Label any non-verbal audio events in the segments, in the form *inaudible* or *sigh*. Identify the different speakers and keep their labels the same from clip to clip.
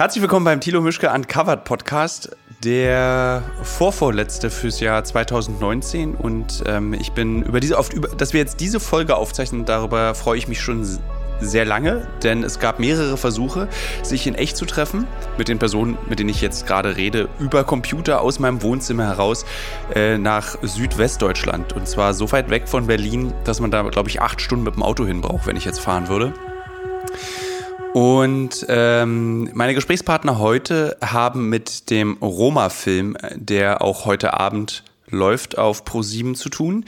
Speaker 1: Herzlich willkommen beim Thilo Mischke Uncovered Podcast, der vorvorletzte fürs Jahr 2019. Und ähm, ich bin über diese, oft über, dass wir jetzt diese Folge aufzeichnen, darüber freue ich mich schon sehr lange, denn es gab mehrere Versuche, sich in echt zu treffen mit den Personen, mit denen ich jetzt gerade rede, über Computer aus meinem Wohnzimmer heraus äh, nach Südwestdeutschland. Und zwar so weit weg von Berlin, dass man da, glaube ich, acht Stunden mit dem Auto hin braucht, wenn ich jetzt fahren würde. Und ähm, meine Gesprächspartner heute haben mit dem Roma-Film, der auch heute Abend läuft, auf Pro7 zu tun.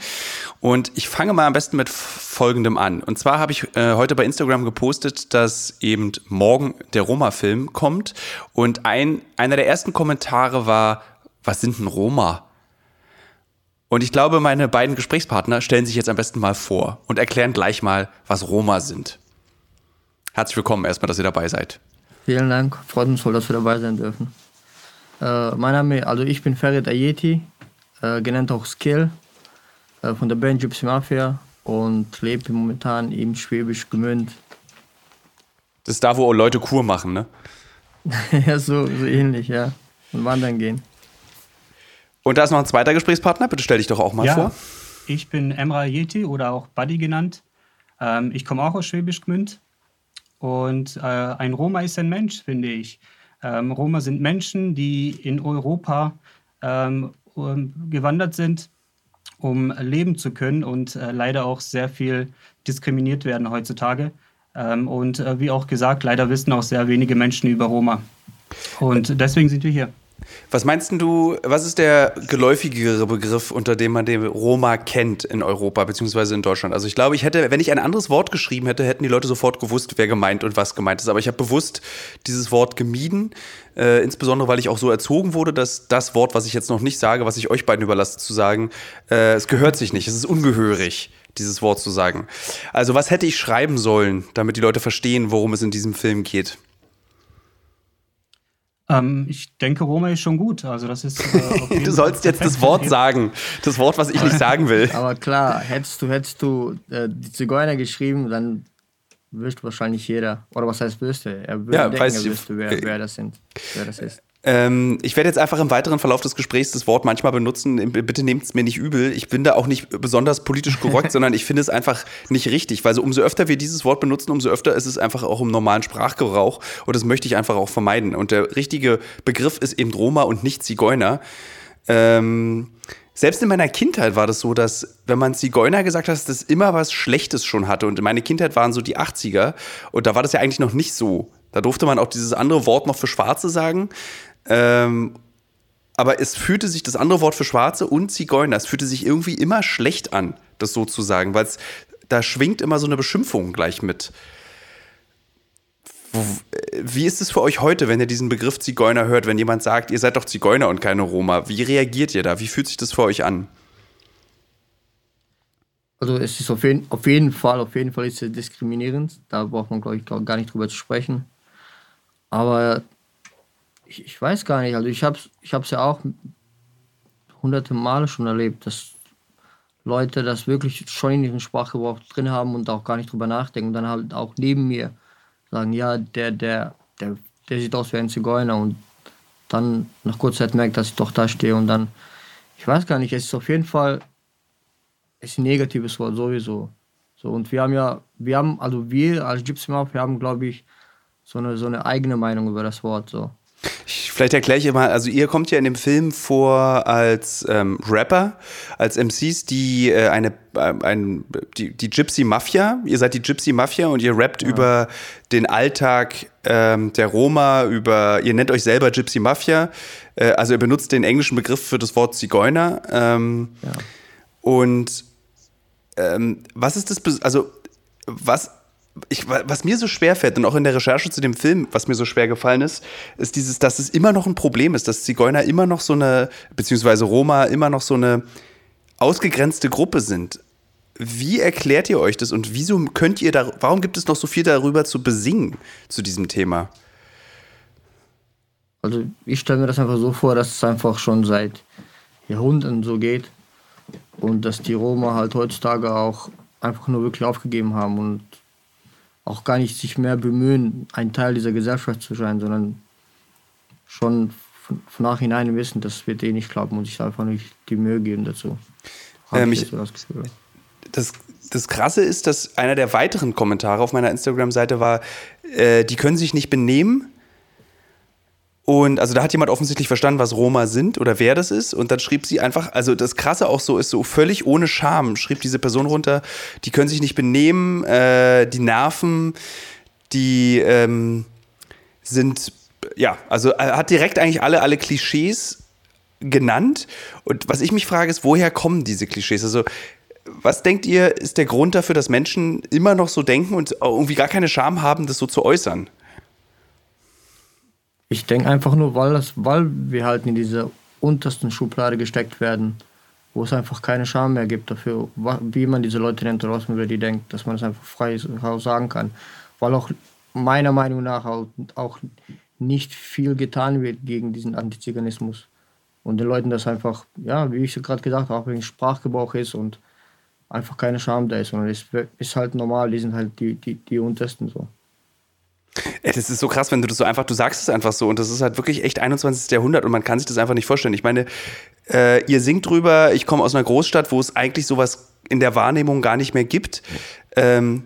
Speaker 1: Und ich fange mal am besten mit Folgendem an. Und zwar habe ich äh, heute bei Instagram gepostet, dass eben morgen der Roma-Film kommt. Und ein, einer der ersten Kommentare war, was sind denn Roma? Und ich glaube, meine beiden Gesprächspartner stellen sich jetzt am besten mal vor und erklären gleich mal, was Roma sind. Herzlich willkommen erstmal, dass ihr dabei seid.
Speaker 2: Vielen Dank, freut uns voll, dass wir dabei sein dürfen. Äh, mein Name, also ich bin Ferit Ayeti, äh, genannt auch Skill äh, von der Band Gypsy Mafia und lebe momentan im Schwäbisch Gmünd.
Speaker 1: Das ist da, wo Leute Kur machen, ne? *laughs*
Speaker 2: ja, so, so ähnlich, ja. Und wandern gehen.
Speaker 1: Und da ist noch ein zweiter Gesprächspartner, bitte stell dich doch auch mal ja, vor.
Speaker 3: Ich bin Emra Ayeti oder auch Buddy genannt. Ähm, ich komme auch aus Schwäbisch Gmünd und äh, ein Roma ist ein Mensch, finde ich. Ähm, Roma sind Menschen, die in Europa ähm, gewandert sind, um leben zu können und äh, leider auch sehr viel diskriminiert werden heutzutage. Ähm, und äh, wie auch gesagt, leider wissen auch sehr wenige Menschen über Roma. Und deswegen sind wir hier.
Speaker 1: Was meinst du, was ist der geläufigere Begriff, unter dem man den Roma kennt in Europa bzw. in Deutschland? Also ich glaube, ich hätte, wenn ich ein anderes Wort geschrieben hätte, hätten die Leute sofort gewusst, wer gemeint und was gemeint ist. Aber ich habe bewusst dieses Wort gemieden, äh, insbesondere weil ich auch so erzogen wurde, dass das Wort, was ich jetzt noch nicht sage, was ich euch beiden überlasse zu sagen, äh, es gehört sich nicht, es ist ungehörig dieses Wort zu sagen. Also was hätte ich schreiben sollen, damit die Leute verstehen, worum es in diesem Film geht?
Speaker 3: Ähm, ich denke, Roma ist schon gut. Also das ist. Äh, *laughs*
Speaker 1: du sollst jetzt das Wort *laughs* sagen, das Wort, was ich nicht sagen will.
Speaker 2: Aber klar, hättest du, hättest du äh, die Zigeuner geschrieben, dann wüsste wahrscheinlich jeder. Oder was heißt wüsste? Er würde ja, denken, er wüsste, wer, wer das sind, wer das ist.
Speaker 1: Ähm, ich werde jetzt einfach im weiteren Verlauf des Gesprächs das Wort manchmal benutzen. Bitte nehmt es mir nicht übel. Ich bin da auch nicht besonders politisch korrekt, *laughs* sondern ich finde es einfach nicht richtig, weil so umso öfter wir dieses Wort benutzen, umso öfter ist es einfach auch im normalen Sprachgebrauch und das möchte ich einfach auch vermeiden. Und der richtige Begriff ist eben Roma und nicht Zigeuner. Ähm, selbst in meiner Kindheit war das so, dass wenn man Zigeuner gesagt hat, dass das immer was Schlechtes schon hatte. Und meine Kindheit waren so die 80er und da war das ja eigentlich noch nicht so. Da durfte man auch dieses andere Wort noch für Schwarze sagen. Ähm, aber es fühlte sich das andere Wort für Schwarze und Zigeuner, es fühlte sich irgendwie immer schlecht an, das so zu sagen, weil da schwingt immer so eine Beschimpfung gleich mit. Wie ist es für euch heute, wenn ihr diesen Begriff Zigeuner hört, wenn jemand sagt, ihr seid doch Zigeuner und keine Roma? Wie reagiert ihr da? Wie fühlt sich das für euch an?
Speaker 2: Also es ist auf jeden, auf jeden Fall, auf jeden Fall ist es diskriminierend. Da braucht man, glaube ich, gar nicht drüber zu sprechen. Aber ich, ich weiß gar nicht, also ich habe es ich ja auch hunderte Male schon erlebt, dass Leute das wirklich schon in ihrem Sprachgebrauch drin haben und auch gar nicht drüber nachdenken und dann halt auch neben mir sagen, ja, der, der, der, der sieht aus wie ein Zigeuner und dann nach kurzer Zeit merkt, dass ich doch da stehe und dann, ich weiß gar nicht, es ist auf jeden Fall ist ein negatives Wort sowieso. So, und wir haben ja, wir haben, also wir als Gypsy Mouth, wir haben, glaube ich, so eine, so eine eigene Meinung über das Wort. So.
Speaker 1: Ich, vielleicht erkläre ich mal, also ihr kommt ja in dem Film vor als ähm, Rapper, als MCs, die äh, eine äh, ein, die, die Gypsy Mafia, ihr seid die Gypsy Mafia und ihr rappt ja. über den Alltag ähm, der Roma, über, ihr nennt euch selber Gypsy Mafia, äh, also ihr benutzt den englischen Begriff für das Wort Zigeuner. Ähm, ja. Und ähm, was ist das, also was ich, was mir so schwer fällt und auch in der Recherche zu dem Film, was mir so schwer gefallen ist, ist dieses, dass es immer noch ein Problem ist, dass Zigeuner immer noch so eine, beziehungsweise Roma immer noch so eine ausgegrenzte Gruppe sind. Wie erklärt ihr euch das und wieso könnt ihr da, warum gibt es noch so viel darüber zu besingen zu diesem Thema?
Speaker 2: Also ich stelle mir das einfach so vor, dass es einfach schon seit Jahrhunderten so geht und dass die Roma halt heutzutage auch einfach nur wirklich aufgegeben haben und auch gar nicht sich mehr bemühen, ein Teil dieser Gesellschaft zu sein, sondern schon von, von nachhinein wissen, das wird eh nicht klappen und sich einfach nicht die Mühe geben dazu.
Speaker 1: Ähm, ich, so das, das, das Krasse ist, dass einer der weiteren Kommentare auf meiner Instagram-Seite war, äh, die können sich nicht benehmen. Und also da hat jemand offensichtlich verstanden, was Roma sind oder wer das ist. Und dann schrieb sie einfach, also das Krasse auch so ist, so völlig ohne Scham, schrieb diese Person runter, die können sich nicht benehmen, äh, die Nerven, die ähm, sind, ja, also hat direkt eigentlich alle, alle Klischees genannt. Und was ich mich frage, ist, woher kommen diese Klischees? Also was denkt ihr, ist der Grund dafür, dass Menschen immer noch so denken und irgendwie gar keine Scham haben, das so zu äußern?
Speaker 2: Ich denke einfach nur, weil, das, weil wir halt in diese untersten Schublade gesteckt werden, wo es einfach keine Scham mehr gibt dafür, wie man diese Leute nennt oder was man über die denkt, dass man es einfach frei sagen kann. Weil auch meiner Meinung nach auch nicht viel getan wird gegen diesen Antiziganismus. Und den Leuten das einfach, ja, wie ich gerade gesagt habe, auch wegen Sprachgebrauch ist und einfach keine Scham da ist, sondern es ist halt normal, die sind halt die, die, die untersten so.
Speaker 1: Das ist so krass, wenn du das so einfach, du sagst es einfach so und das ist halt wirklich echt 21. Jahrhundert und man kann sich das einfach nicht vorstellen. Ich meine, äh, ihr singt drüber, ich komme aus einer Großstadt, wo es eigentlich sowas in der Wahrnehmung gar nicht mehr gibt. Ähm,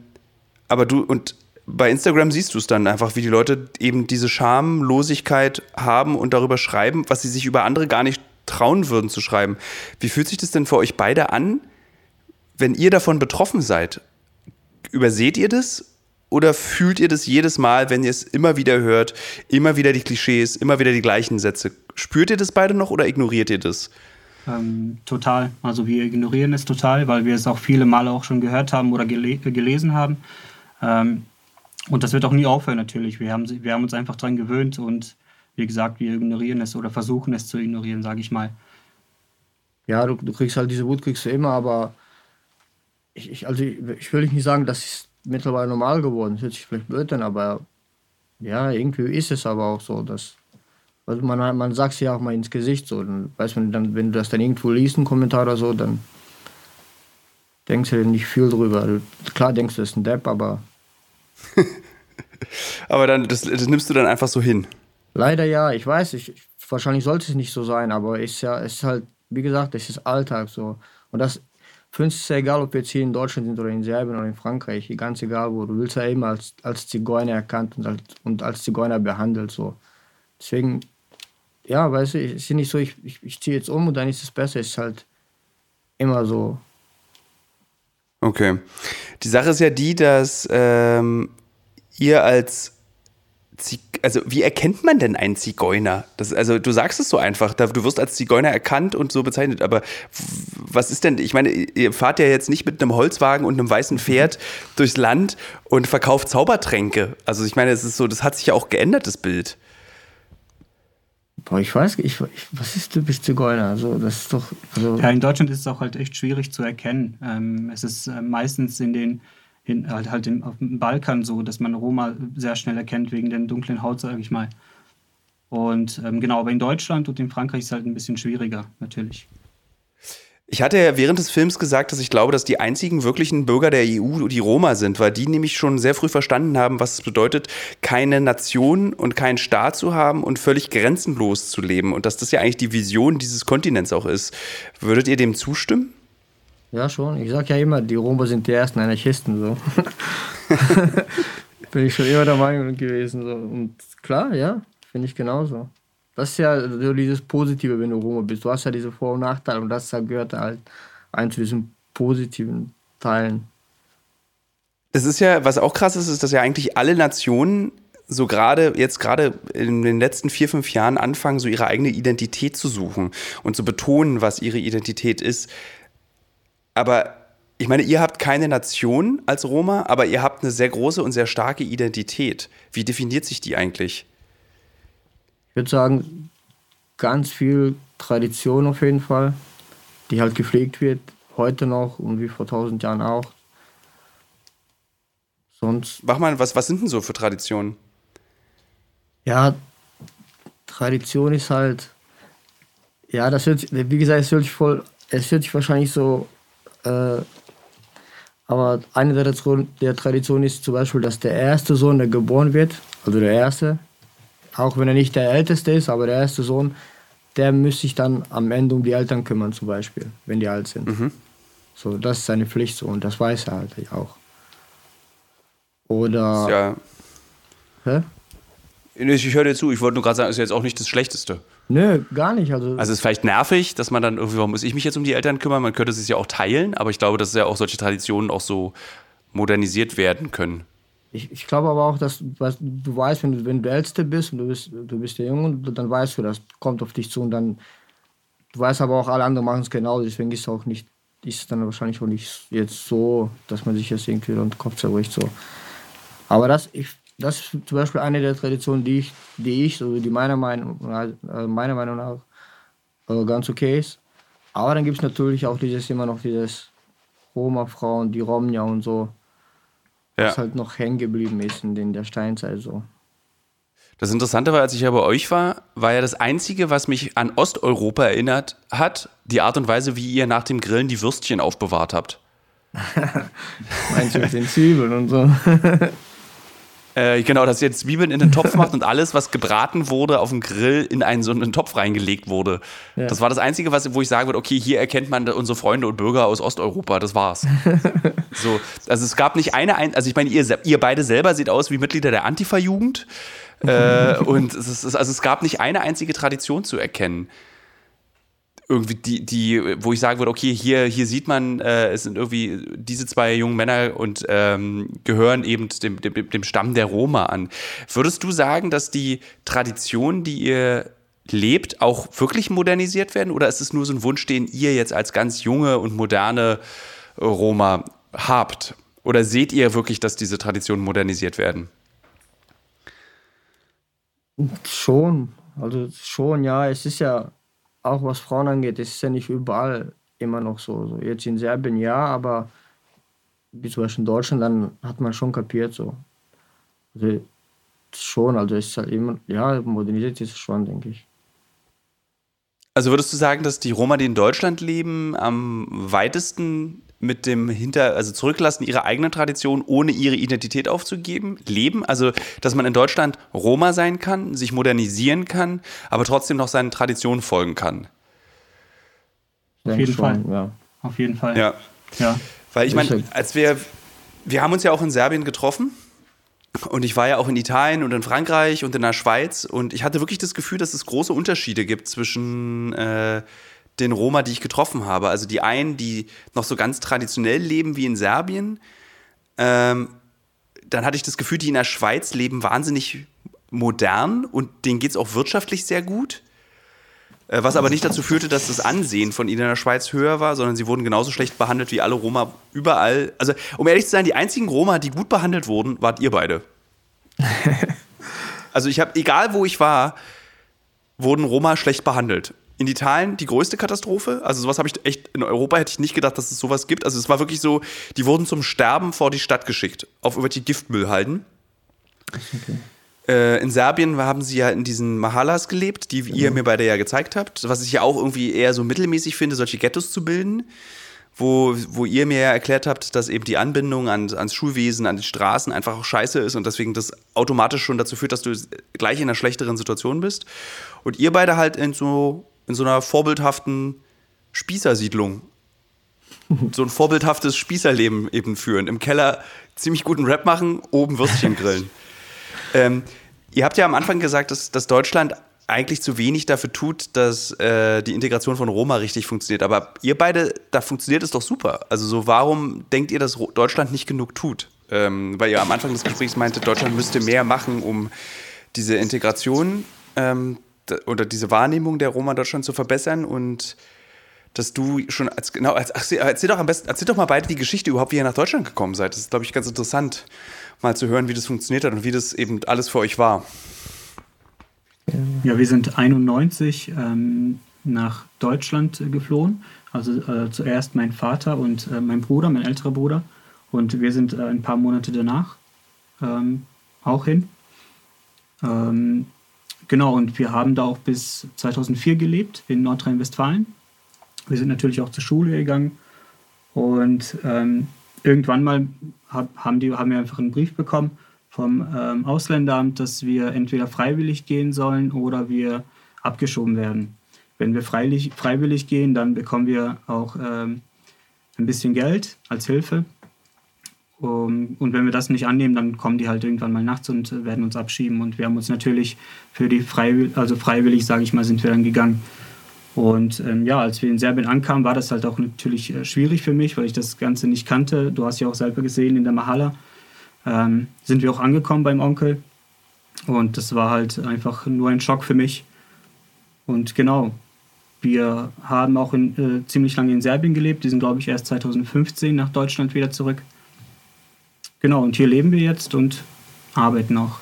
Speaker 1: aber du, und bei Instagram siehst du es dann einfach, wie die Leute eben diese Schamlosigkeit haben und darüber schreiben, was sie sich über andere gar nicht trauen würden zu schreiben. Wie fühlt sich das denn für euch beide an, wenn ihr davon betroffen seid, überseht ihr das oder fühlt ihr das jedes Mal, wenn ihr es immer wieder hört, immer wieder die Klischees, immer wieder die gleichen Sätze? Spürt ihr das beide noch oder ignoriert ihr das?
Speaker 3: Ähm, total. Also wir ignorieren es total, weil wir es auch viele Male auch schon gehört haben oder gele gelesen haben. Ähm, und das wird auch nie aufhören natürlich. Wir haben, wir haben uns einfach daran gewöhnt und wie gesagt, wir ignorieren es oder versuchen es zu ignorieren, sage ich mal.
Speaker 2: Ja, du, du kriegst halt diese Wut, kriegst du immer, aber ich, ich, also ich, ich will nicht sagen, dass es mittlerweile normal geworden ist. Hört sich vielleicht blöd an, aber ja, irgendwie ist es aber auch so, dass also man, man sagt es ja auch mal ins Gesicht so. Dann weiß man dann, wenn du das dann irgendwo liest, einen Kommentar oder so, dann denkst du nicht viel drüber. Du, klar denkst du, das ist ein Depp, aber. *laughs*
Speaker 1: aber dann, das, das, nimmst du dann einfach so hin.
Speaker 2: Leider ja, ich weiß, ich, wahrscheinlich sollte es nicht so sein, aber es ist ja, es ist halt, wie gesagt, es ist Alltag so. Und das für uns ist es ja egal, ob wir jetzt hier in Deutschland sind oder in Serbien oder in Frankreich, ganz egal wo. Du willst ja eben als, als Zigeuner erkannt und als, und als Zigeuner behandelt. So. Deswegen, ja, weißt du, es ist nicht so, ich, ich, ich ziehe jetzt um und dann ist es besser. Es ist halt immer so.
Speaker 1: Okay. Die Sache ist ja die, dass ähm, ihr als also wie erkennt man denn einen Zigeuner? Das, also du sagst es so einfach, du wirst als Zigeuner erkannt und so bezeichnet, aber was ist denn, ich meine, ihr fahrt ja jetzt nicht mit einem Holzwagen und einem weißen Pferd durchs Land und verkauft Zaubertränke. Also ich meine, es ist so, das hat sich ja auch geändert, das Bild.
Speaker 2: Boah, ich weiß, ich, ich, was ist typisch Zigeuner? Also, das ist doch. Also
Speaker 3: ja, in Deutschland ist es auch halt echt schwierig zu erkennen. Ähm, es ist äh, meistens in den in, halt, halt im, auf dem Balkan so, dass man Roma sehr schnell erkennt wegen der dunklen Haut, sage ich mal. Und ähm, genau, aber in Deutschland und in Frankreich ist es halt ein bisschen schwieriger, natürlich.
Speaker 1: Ich hatte ja während des Films gesagt, dass ich glaube, dass die einzigen wirklichen Bürger der EU die Roma sind, weil die nämlich schon sehr früh verstanden haben, was es bedeutet, keine Nation und keinen Staat zu haben und völlig grenzenlos zu leben. Und dass das ja eigentlich die Vision dieses Kontinents auch ist. Würdet ihr dem zustimmen?
Speaker 2: Ja, schon. Ich sag ja immer, die Roma sind die ersten Anarchisten. So. *laughs* Bin ich schon immer der Meinung gewesen. So. Und klar, ja, finde ich genauso. Das ist ja so dieses Positive, wenn du Roma bist. Du hast ja diese Vor- und Nachteile und das gehört halt ein zu diesen positiven Teilen.
Speaker 1: Das ist ja, was auch krass ist, ist, dass ja eigentlich alle Nationen so gerade jetzt gerade in den letzten vier, fünf Jahren anfangen, so ihre eigene Identität zu suchen und zu betonen, was ihre Identität ist. Aber ich meine, ihr habt keine Nation als Roma, aber ihr habt eine sehr große und sehr starke Identität. Wie definiert sich die eigentlich?
Speaker 2: Ich würde sagen, ganz viel Tradition auf jeden Fall, die halt gepflegt wird, heute noch und wie vor tausend Jahren auch.
Speaker 1: Sonst. Mach mal, was, was sind denn so für Traditionen?
Speaker 2: Ja, Tradition ist halt, ja, das hört, wie gesagt, es hört sich voll, es hört sich wahrscheinlich so äh, aber eine der, der Traditionen ist zum Beispiel, dass der erste Sohn, der geboren wird, also der erste, auch wenn er nicht der Älteste ist, aber der erste Sohn, der müsste sich dann am Ende um die Eltern kümmern zum Beispiel, wenn die alt sind. Mhm. So, das ist seine Pflicht so und das weiß er halt auch. Oder.
Speaker 1: Ja. Hä? Ich höre dir zu, ich wollte nur gerade sagen, ist jetzt auch nicht das Schlechteste.
Speaker 2: Nö, gar nicht. Also,
Speaker 1: also es ist vielleicht nervig, dass man dann irgendwie, warum muss ich mich jetzt um die Eltern kümmern? Man könnte es ja auch teilen, aber ich glaube, dass ja auch solche Traditionen auch so modernisiert werden können.
Speaker 2: Ich, ich glaube aber auch, dass was, du weißt, wenn du, wenn du Älteste bist und du bist, du bist der Junge, dann weißt du, das kommt auf dich zu und dann, du weißt aber auch, alle anderen machen es genau, deswegen ist es auch nicht, ist es dann wahrscheinlich auch nicht jetzt so, dass man sich jetzt irgendwie den Kopf zerbricht, so. Aber das, ich, das ist zum Beispiel eine der Traditionen, die ich, die ich, so die meiner Meinung, äh, meiner Meinung nach äh, ganz okay ist. Aber dann gibt es natürlich auch dieses immer noch dieses Roma-Frauen, die Romja und so, ja. was halt noch hängen geblieben ist in der Steinzeit so.
Speaker 1: Das Interessante war, als ich ja bei euch war, war ja das Einzige, was mich an Osteuropa erinnert hat, die Art und Weise, wie ihr nach dem Grillen die Würstchen aufbewahrt habt. *laughs*
Speaker 2: Meinst du mit den Zwiebeln und so? *laughs*
Speaker 1: Äh, genau, dass ihr Zwiebeln in den Topf macht und alles, was gebraten wurde, auf dem Grill in einen so einen Topf reingelegt wurde. Ja. Das war das Einzige, was, wo ich sagen würde, okay, hier erkennt man unsere Freunde und Bürger aus Osteuropa, das war's. *laughs* so, also es gab nicht eine, also ich meine, ihr, ihr beide selber seht aus wie Mitglieder der Antifa-Jugend. äh, *laughs* und es ist, also es gab nicht eine einzige Tradition zu erkennen irgendwie die, die, wo ich sagen würde, okay, hier, hier sieht man, äh, es sind irgendwie diese zwei jungen Männer und ähm, gehören eben dem, dem, dem Stamm der Roma an. Würdest du sagen, dass die Traditionen, die ihr lebt, auch wirklich modernisiert werden? Oder ist es nur so ein Wunsch, den ihr jetzt als ganz junge und moderne Roma habt? Oder seht ihr wirklich, dass diese Traditionen modernisiert werden?
Speaker 2: Schon, also schon, ja. Es ist ja auch was Frauen angeht, ist ja nicht überall immer noch so. so. Jetzt in Serbien ja, aber wie zum Beispiel in Deutschland, dann hat man schon kapiert so. Also schon, also es ist halt immer, ja, modernisiert ist es schon, denke ich.
Speaker 1: Also würdest du sagen, dass die Roma, die in Deutschland leben, am weitesten mit dem Hinter, also zurücklassen ihre eigene Tradition, ohne ihre Identität aufzugeben, leben? Also, dass man in Deutschland Roma sein kann, sich modernisieren kann, aber trotzdem noch seinen Traditionen folgen kann.
Speaker 3: Auf jeden Fall. Ja. Auf jeden Fall.
Speaker 1: Ja. ja. Weil ich meine, als wir, wir haben uns ja auch in Serbien getroffen. Und ich war ja auch in Italien und in Frankreich und in der Schweiz und ich hatte wirklich das Gefühl, dass es große Unterschiede gibt zwischen äh, den Roma, die ich getroffen habe. Also die einen, die noch so ganz traditionell leben wie in Serbien. Ähm, dann hatte ich das Gefühl, die in der Schweiz leben wahnsinnig modern und denen geht es auch wirtschaftlich sehr gut. Äh, was aber nicht dazu führte, dass das Ansehen von ihnen in der Schweiz höher war, sondern sie wurden genauso schlecht behandelt wie alle Roma überall. Also, um ehrlich zu sein, die einzigen Roma, die gut behandelt wurden, wart ihr beide. *laughs* also, ich habe, egal wo ich war, wurden Roma schlecht behandelt in Italien die größte Katastrophe. Also sowas habe ich echt, in Europa hätte ich nicht gedacht, dass es sowas gibt. Also es war wirklich so, die wurden zum Sterben vor die Stadt geschickt, auf irgendwelche Giftmüllhalden. Okay. Äh, in Serbien haben sie ja in diesen Mahalas gelebt, die genau. ihr mir beide ja gezeigt habt, was ich ja auch irgendwie eher so mittelmäßig finde, solche Ghettos zu bilden. Wo, wo ihr mir ja erklärt habt, dass eben die Anbindung an, ans Schulwesen, an die Straßen einfach auch scheiße ist und deswegen das automatisch schon dazu führt, dass du gleich in einer schlechteren Situation bist. Und ihr beide halt in so in so einer vorbildhaften Spießersiedlung *laughs* so ein vorbildhaftes Spießerleben eben führen. Im Keller ziemlich guten Rap machen, oben Würstchen grillen. *laughs* ähm, ihr habt ja am Anfang gesagt, dass, dass, Deutschland eigentlich zu wenig dafür tut, dass äh, die Integration von Roma richtig funktioniert. Aber ihr beide, da funktioniert es doch super. Also so, warum denkt ihr, dass Deutschland nicht genug tut? Ähm, weil ihr am Anfang des Gesprächs meinte, Deutschland müsste mehr machen, um diese Integration ähm, oder diese Wahrnehmung der Roma Deutschland zu verbessern und dass du schon als genau als ach, erzähl doch am besten erzähl doch mal beide die Geschichte überhaupt wie ihr nach Deutschland gekommen seid. Das ist glaube ich ganz interessant mal zu hören, wie das funktioniert hat und wie das eben alles für euch war.
Speaker 3: Ja, wir sind 91 ähm, nach Deutschland äh, geflohen. Also äh, zuerst mein Vater und äh, mein Bruder, mein älterer Bruder. Und wir sind äh, ein paar Monate danach ähm, auch hin. Ähm, Genau, und wir haben da auch bis 2004 gelebt in Nordrhein-Westfalen. Wir sind natürlich auch zur Schule gegangen und ähm, irgendwann mal hab, haben, die, haben wir einfach einen Brief bekommen vom ähm, Ausländeramt, dass wir entweder freiwillig gehen sollen oder wir abgeschoben werden. Wenn wir freiwillig, freiwillig gehen, dann bekommen wir auch ähm, ein bisschen Geld als Hilfe. Um, und wenn wir das nicht annehmen, dann kommen die halt irgendwann mal nachts und werden uns abschieben. Und wir haben uns natürlich für die freiwillig, also freiwillig, sage ich mal, sind wir dann gegangen. Und ähm, ja, als wir in Serbien ankamen, war das halt auch natürlich äh, schwierig für mich, weil ich das Ganze nicht kannte. Du hast ja auch selber gesehen in der Mahala. Ähm, sind wir auch angekommen beim Onkel. Und das war halt einfach nur ein Schock für mich. Und genau, wir haben auch in, äh, ziemlich lange in Serbien gelebt. Die sind, glaube ich, erst 2015 nach Deutschland wieder zurück. Genau, und hier leben wir jetzt und arbeiten auch.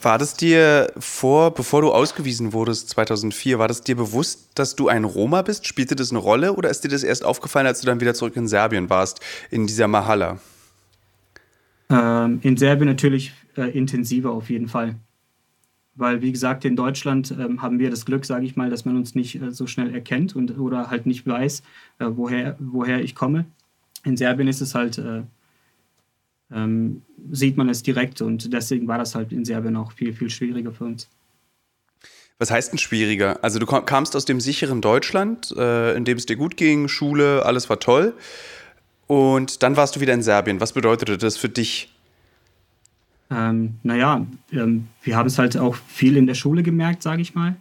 Speaker 1: War das dir vor, bevor du ausgewiesen wurdest, 2004, war das dir bewusst, dass du ein Roma bist? Spielte das eine Rolle oder ist dir das erst aufgefallen, als du dann wieder zurück in Serbien warst, in dieser Mahalla?
Speaker 3: Ähm, in Serbien natürlich äh, intensiver auf jeden Fall. Weil, wie gesagt, in Deutschland ähm, haben wir das Glück, sage ich mal, dass man uns nicht äh, so schnell erkennt und, oder halt nicht weiß, äh, woher, woher ich komme. In Serbien ist es halt äh, ähm, sieht man es direkt und deswegen war das halt in Serbien auch viel, viel schwieriger für uns.
Speaker 1: Was heißt denn schwieriger? Also du kamst aus dem sicheren Deutschland, äh, in dem es dir gut ging, Schule, alles war toll. Und dann warst du wieder in Serbien. Was bedeutete das für dich?
Speaker 3: Ähm, naja, ähm, wir haben es halt auch viel in der Schule gemerkt, sage ich mal.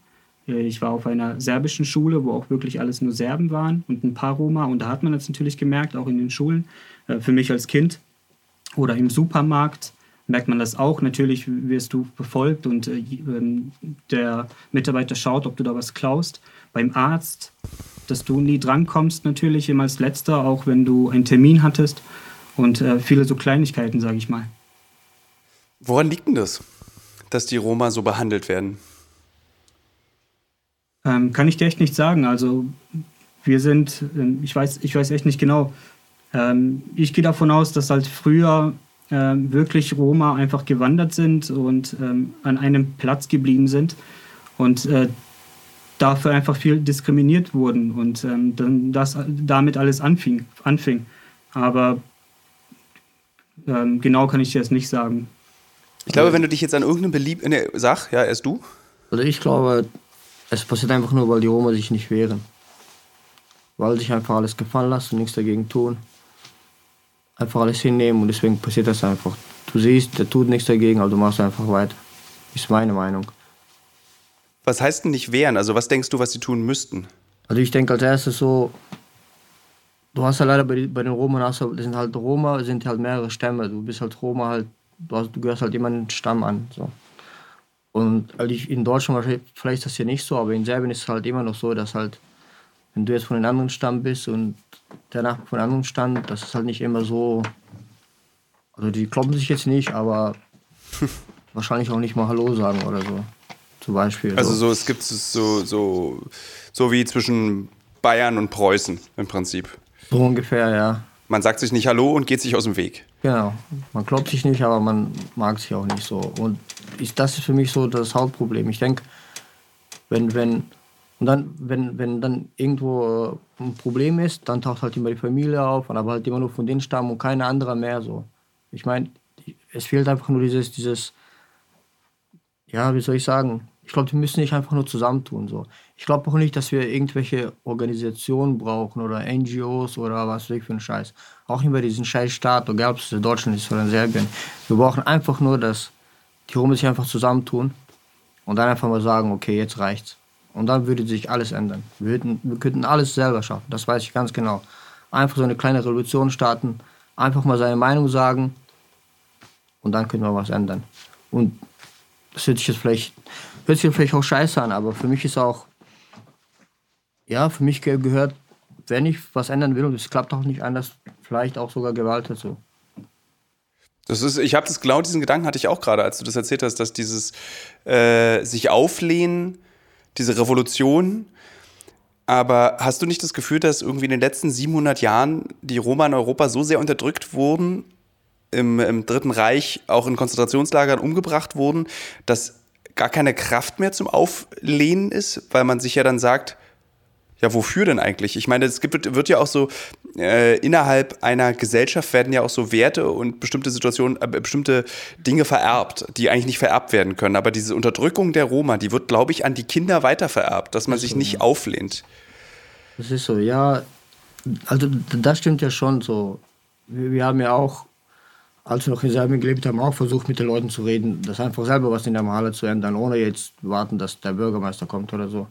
Speaker 3: Äh, ich war auf einer serbischen Schule, wo auch wirklich alles nur Serben waren und ein paar Roma. Und da hat man das natürlich gemerkt, auch in den Schulen. Äh, für mich als Kind oder im Supermarkt merkt man das auch. Natürlich wirst du verfolgt und äh, ähm, der Mitarbeiter schaut, ob du da was klaust. Beim Arzt, dass du nie drankommst, natürlich immer als letzter, auch wenn du einen Termin hattest und äh, viele so Kleinigkeiten, sage ich mal.
Speaker 1: Woran liegt denn das, dass die Roma so behandelt werden?
Speaker 3: Ähm, kann ich dir echt nicht sagen. Also wir sind, ähm, ich weiß, ich weiß echt nicht genau, ähm, ich gehe davon aus, dass halt früher äh, wirklich Roma einfach gewandert sind und ähm, an einem Platz geblieben sind und äh, dafür einfach viel diskriminiert wurden und ähm, dann das damit alles anfing. anfing. Aber ähm, genau kann ich dir das nicht sagen.
Speaker 1: Ich glaube, wenn du dich jetzt an irgendeinem Belieb... Ne, sag, ja, erst du?
Speaker 2: Also ich glaube, es passiert einfach nur, weil die Roma sich nicht wehren. Weil sich einfach alles gefallen lassen und nichts dagegen tun einfach alles hinnehmen und deswegen passiert das einfach. Du siehst, der tut nichts dagegen, aber du machst einfach weiter. Ist meine Meinung.
Speaker 1: Was heißt denn nicht wehren? Also was denkst du, was sie tun müssten?
Speaker 2: Also ich denke als erstes so, du hast ja leider bei, bei den Roma, hast das sind halt Roma, sind halt mehrere Stämme. Du bist halt Roma halt, du, hast, du gehörst halt immer einen Stamm an. So. Und also in Deutschland vielleicht ist das hier nicht so, aber in Serbien ist es halt immer noch so, dass halt, wenn du jetzt von einem anderen Stamm bist und der Nachbar von anderen stand, das ist halt nicht immer so. Also die kloppen sich jetzt nicht, aber *laughs* wahrscheinlich auch nicht mal Hallo sagen oder so. Zum Beispiel.
Speaker 1: Also so, es gibt es so, so, so wie zwischen Bayern und Preußen im Prinzip.
Speaker 2: So ungefähr, ja.
Speaker 1: Man sagt sich nicht Hallo und geht sich aus dem Weg.
Speaker 2: Genau. Man kloppt sich nicht, aber man mag sich auch nicht so. Und ist, das ist für mich so das Hauptproblem. Ich denke, wenn, wenn und dann, wenn, wenn dann irgendwo äh, ein Problem ist, dann taucht halt immer die Familie auf, aber halt immer nur von den Stamm und keiner anderer mehr so. Ich meine, es fehlt einfach nur dieses, dieses, ja, wie soll ich sagen, ich glaube, wir müssen nicht einfach nur zusammentun. So. Ich glaube auch nicht, dass wir irgendwelche Organisationen brauchen oder NGOs oder was weiß ich für einen Scheiß. Auch nicht bei diesem scheiß Staat, egal ob es in Deutschland ist oder in Serbien. Wir brauchen einfach nur, dass die Roma sich einfach zusammentun und dann einfach mal sagen, okay, jetzt reicht's. Und dann würde sich alles ändern. Wir, hätten, wir könnten alles selber schaffen, das weiß ich ganz genau. Einfach so eine kleine Revolution starten, einfach mal seine Meinung sagen und dann könnten wir was ändern. Und das hört sich jetzt vielleicht, hört sich vielleicht auch scheiße an, aber für mich ist auch, ja, für mich gehört, wenn ich was ändern will und es klappt auch nicht anders, vielleicht auch sogar Gewalt dazu.
Speaker 1: Das ist, ich habe das genau diesen Gedanken hatte ich auch gerade, als du das erzählt hast, dass dieses äh, sich auflehnen diese Revolution. Aber hast du nicht das Gefühl, dass irgendwie in den letzten 700 Jahren die Roma in Europa so sehr unterdrückt wurden, im, im Dritten Reich auch in Konzentrationslagern umgebracht wurden, dass gar keine Kraft mehr zum Auflehnen ist, weil man sich ja dann sagt, Ja, wofür denn eigentlich? Ich meine, es gibt, wird ja auch so, äh, innerhalb einer Gesellschaft werden ja auch so Werte und bestimmte Situationen, äh, bestimmte Dinge vererbt, die eigentlich nicht vererbt werden können. Aber diese Unterdrückung der Roma, die wird, glaube ich, an die Kinder weitervererbt, dass man sich nicht ja. auflehnt.
Speaker 2: Das ist so, ja. Also das stimmt ja schon so. Wir, wir haben ja auch, als wir noch in Serbien gelebt haben, auch versucht, mit den Leuten zu reden, das einfach selber was in der Mahalle zu ändern, ohne jetzt warten, dass der Bürgermeister kommt oder so.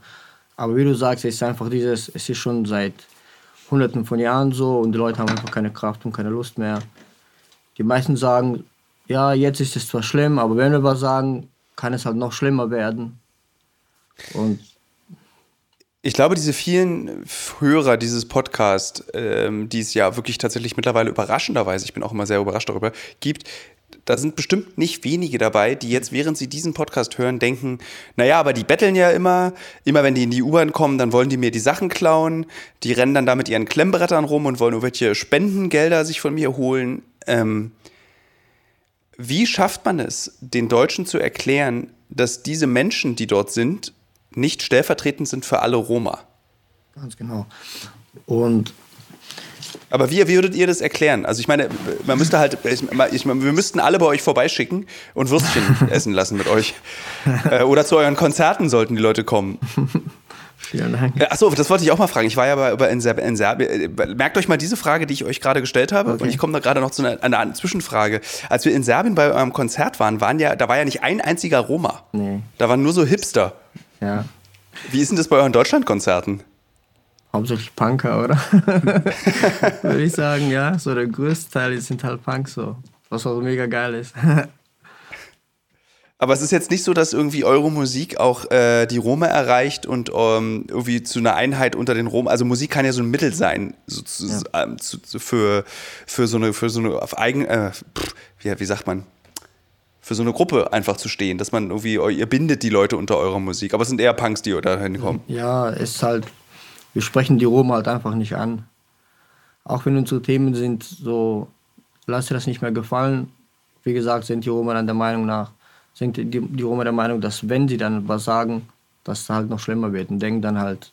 Speaker 2: Aber wie du sagst, es ist einfach dieses, es ist schon seit hunderten von Jahren so und die Leute haben einfach keine Kraft und keine Lust mehr. Die meisten sagen, ja, jetzt ist es zwar schlimm, aber wenn wir was sagen, kann es halt noch schlimmer werden. Und
Speaker 1: ich glaube, diese vielen Hörer dieses Podcasts, ähm, die es ja wirklich tatsächlich mittlerweile überraschenderweise, ich bin auch immer sehr überrascht darüber, gibt, da sind bestimmt nicht wenige dabei, die jetzt, während sie diesen Podcast hören, denken, naja, aber die betteln ja immer, immer wenn die in die U-Bahn kommen, dann wollen die mir die Sachen klauen, die rennen dann da mit ihren Klemmbrettern rum und wollen irgendwelche Spendengelder sich von mir holen. Ähm, wie schafft man es, den Deutschen zu erklären, dass diese Menschen, die dort sind, nicht stellvertretend sind für alle Roma?
Speaker 2: Ganz genau. Und
Speaker 1: aber wie, wie würdet ihr das erklären? Also ich meine, man müsste halt, ich, ich, wir müssten alle bei euch vorbeischicken und Würstchen *laughs* essen lassen mit euch. Äh, oder zu euren Konzerten sollten die Leute kommen. *laughs*
Speaker 2: Vielen Dank.
Speaker 1: Achso, das wollte ich auch mal fragen. Ich war ja bei, in, Serb in Serbien. Merkt euch mal diese Frage, die ich euch gerade gestellt habe. Okay. Und ich komme da gerade noch zu einer, einer, Zwischenfrage. Als wir in Serbien bei eurem Konzert waren, waren ja, da war ja nicht ein einziger Roma.
Speaker 2: Nee.
Speaker 1: Da waren nur so Hipster.
Speaker 2: Ja.
Speaker 1: Wie ist denn das bei euren Deutschlandkonzerten?
Speaker 2: Hauptsächlich Punker, oder? *laughs* Würde ich sagen, ja. So der größte Teil sind halt Punk so. Was auch mega geil ist. *laughs*
Speaker 1: Aber es ist jetzt nicht so, dass irgendwie eure Musik auch äh, die Roma erreicht und ähm, irgendwie zu einer Einheit unter den Roma. Also Musik kann ja so ein Mittel sein, so zu, ja. ähm, zu, zu, für, für so eine, für so eine auf eigen, äh, pff, wie, wie sagt man, für so eine Gruppe einfach zu stehen, dass man irgendwie, ihr bindet die Leute unter eurer Musik. Aber es sind eher Punks, die da hinkommen.
Speaker 2: Ja, ist halt wir sprechen die Roma halt einfach nicht an. Auch wenn unsere Themen sind so, lass dir das nicht mehr gefallen. Wie gesagt, sind die Roma dann der Meinung nach, sind die, die Roma der Meinung, dass wenn sie dann was sagen, dass es halt noch schlimmer wird und denken dann halt,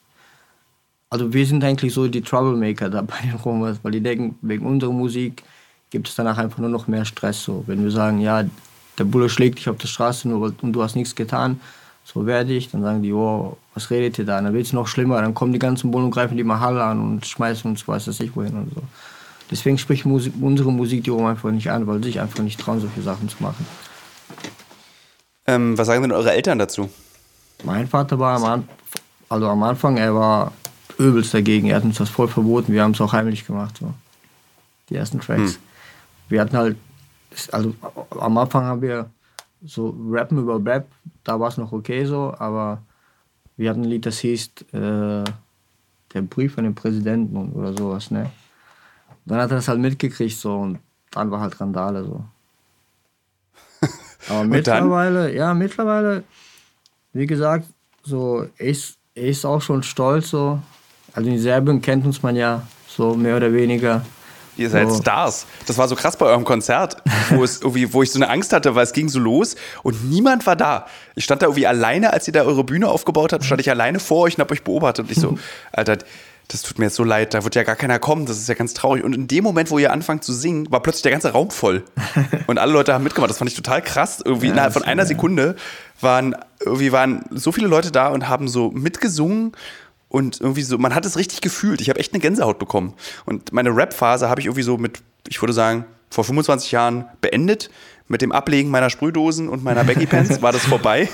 Speaker 2: also wir sind eigentlich so die Troublemaker da *laughs* bei den Romas, weil die denken, wegen unserer Musik gibt es danach einfach nur noch mehr Stress. So. Wenn wir sagen, ja, der Bulle schlägt dich auf der Straße und du hast nichts getan, so werde ich, dann sagen die, oh, was redet ihr da? Dann wird es noch schlimmer, dann kommen die ganzen Bullen und greifen die Mahal an und schmeißen uns weiß das nicht wohin und so. Deswegen spricht Musik, unsere Musik die Rom einfach nicht an, weil sie sich einfach nicht trauen, solche Sachen zu machen.
Speaker 1: Ähm, was sagen denn eure Eltern dazu?
Speaker 2: Mein Vater war am, An also am Anfang, er war übelst dagegen. Er hat uns das voll verboten. Wir haben es auch heimlich gemacht, so. die ersten Tracks. Hm. Wir hatten halt, also am Anfang haben wir so Rappen über Rap, da war es noch okay so, aber wir hatten ein Lied, das hieß äh, Der Brief an den Präsidenten oder sowas, ne? Dann hat er das halt mitgekriegt so und dann war halt Randale so. *laughs* Aber mittlerweile, ja, mittlerweile, wie gesagt, so, ist, er ist auch schon stolz so. Also in Serbien kennt uns man ja so mehr oder weniger.
Speaker 1: Ihr seid so. Stars. Das war so krass bei eurem Konzert, wo, es *laughs* irgendwie, wo ich so eine Angst hatte, weil es ging so los und niemand war da. Ich stand da irgendwie alleine, als ihr da eure Bühne aufgebaut habt, stand ich alleine vor euch und hab euch beobachtet. Und ich so, *laughs* Alter, das tut mir jetzt so leid, da wird ja gar keiner kommen, das ist ja ganz traurig. Und in dem Moment, wo ihr anfangt zu singen, war plötzlich der ganze Raum voll. *laughs* Und alle Leute haben mitgemacht. Das fand ich total krass. Irgendwie ja, innerhalb von einer Sekunde waren, irgendwie waren so viele Leute da und haben so mitgesungen und irgendwie so, man hat es richtig gefühlt. Ich habe echt eine Gänsehaut bekommen. Und meine Rap-Phase habe ich irgendwie so mit, ich würde sagen, vor 25 Jahren beendet. Mit dem Ablegen meiner Sprühdosen und meiner Baggy Pants war das vorbei.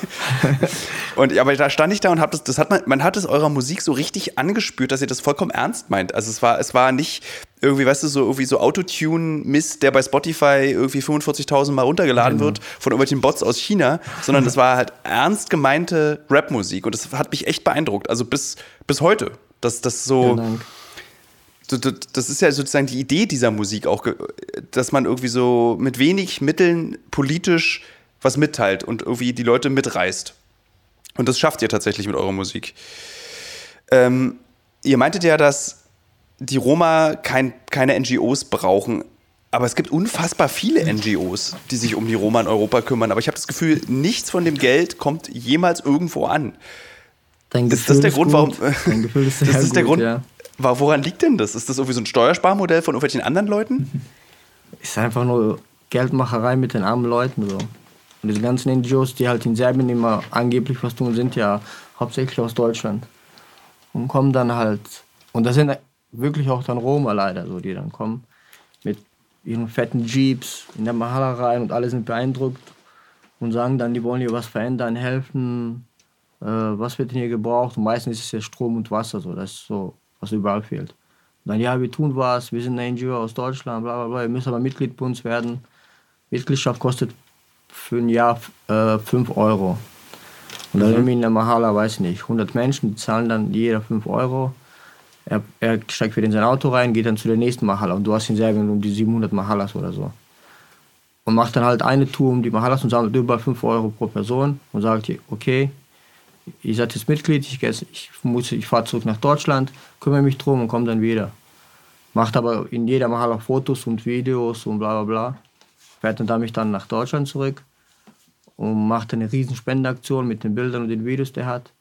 Speaker 1: *laughs* Und aber da stand ich da und habe das, das hat man, man hat es eurer Musik so richtig angespürt, dass ihr das vollkommen ernst meint. Also es war, es war nicht irgendwie, weißt du, so irgendwie so Autotune-Mist, der bei Spotify irgendwie 45.000 Mal runtergeladen genau. wird von irgendwelchen Bots aus China, sondern das war halt ernst gemeinte Rapmusik und das hat mich echt beeindruckt. Also bis, bis heute. Dass das so. Das ist ja sozusagen die Idee dieser Musik auch, dass man irgendwie so mit wenig Mitteln politisch was mitteilt und irgendwie die Leute mitreißt. Und das schafft ihr tatsächlich mit eurer Musik. Ähm, ihr meintet ja, dass die Roma kein, keine NGOs brauchen. Aber es gibt unfassbar viele NGOs, die sich um die Roma in Europa kümmern. Aber ich habe das Gefühl, nichts von dem Geld kommt jemals irgendwo an.
Speaker 2: Dein
Speaker 1: Ist
Speaker 2: Gefühl
Speaker 1: das der Grund,
Speaker 2: gut.
Speaker 1: warum?
Speaker 2: Ist *laughs*
Speaker 1: das ist der
Speaker 2: gut,
Speaker 1: Grund.
Speaker 2: ja.
Speaker 1: Woran liegt denn das? Ist das irgendwie so ein Steuersparmodell von irgendwelchen anderen Leuten? *laughs*
Speaker 2: Ist einfach nur Geldmacherei mit den armen Leuten so. Und diese ganzen NGOs, die halt in Serbien immer angeblich was tun, sind ja hauptsächlich aus Deutschland. Und kommen dann halt, und das sind wirklich auch dann Roma leider so, die dann kommen mit ihren fetten Jeeps in der Mahala rein und alle sind beeindruckt und sagen dann, die wollen hier was verändern, helfen, äh, was wird denn hier gebraucht? Und meistens ist es ja Strom und Wasser, so, das ist so, was überall fehlt. Und dann, ja, wir tun was, wir sind eine NGO aus Deutschland, bla bla bla, ihr müsst aber Mitglied bei uns werden. Mitgliedschaft kostet für ein Jahr äh, 5 Euro. Und dann irgendwie in der Mahala, weiß ich nicht, 100 Menschen, die zahlen dann jeder 5 Euro. Er, er steigt wieder in sein Auto rein, geht dann zu der nächsten Mahala. Und du hast in Serbien um die 700 Mahalas oder so. Und macht dann halt eine Tour um die Mahalas und sammelt über 5 Euro pro Person und sagt, okay, ihr seid jetzt Mitglied, ich, ich, ich fahre zurück nach Deutschland, kümmere mich drum und komme dann wieder. Macht aber in jeder Mahala Fotos und Videos und bla bla bla. Fährt dann damit dann nach Deutschland zurück und macht eine riesen Spendenaktion mit den Bildern und den Videos, die er hat.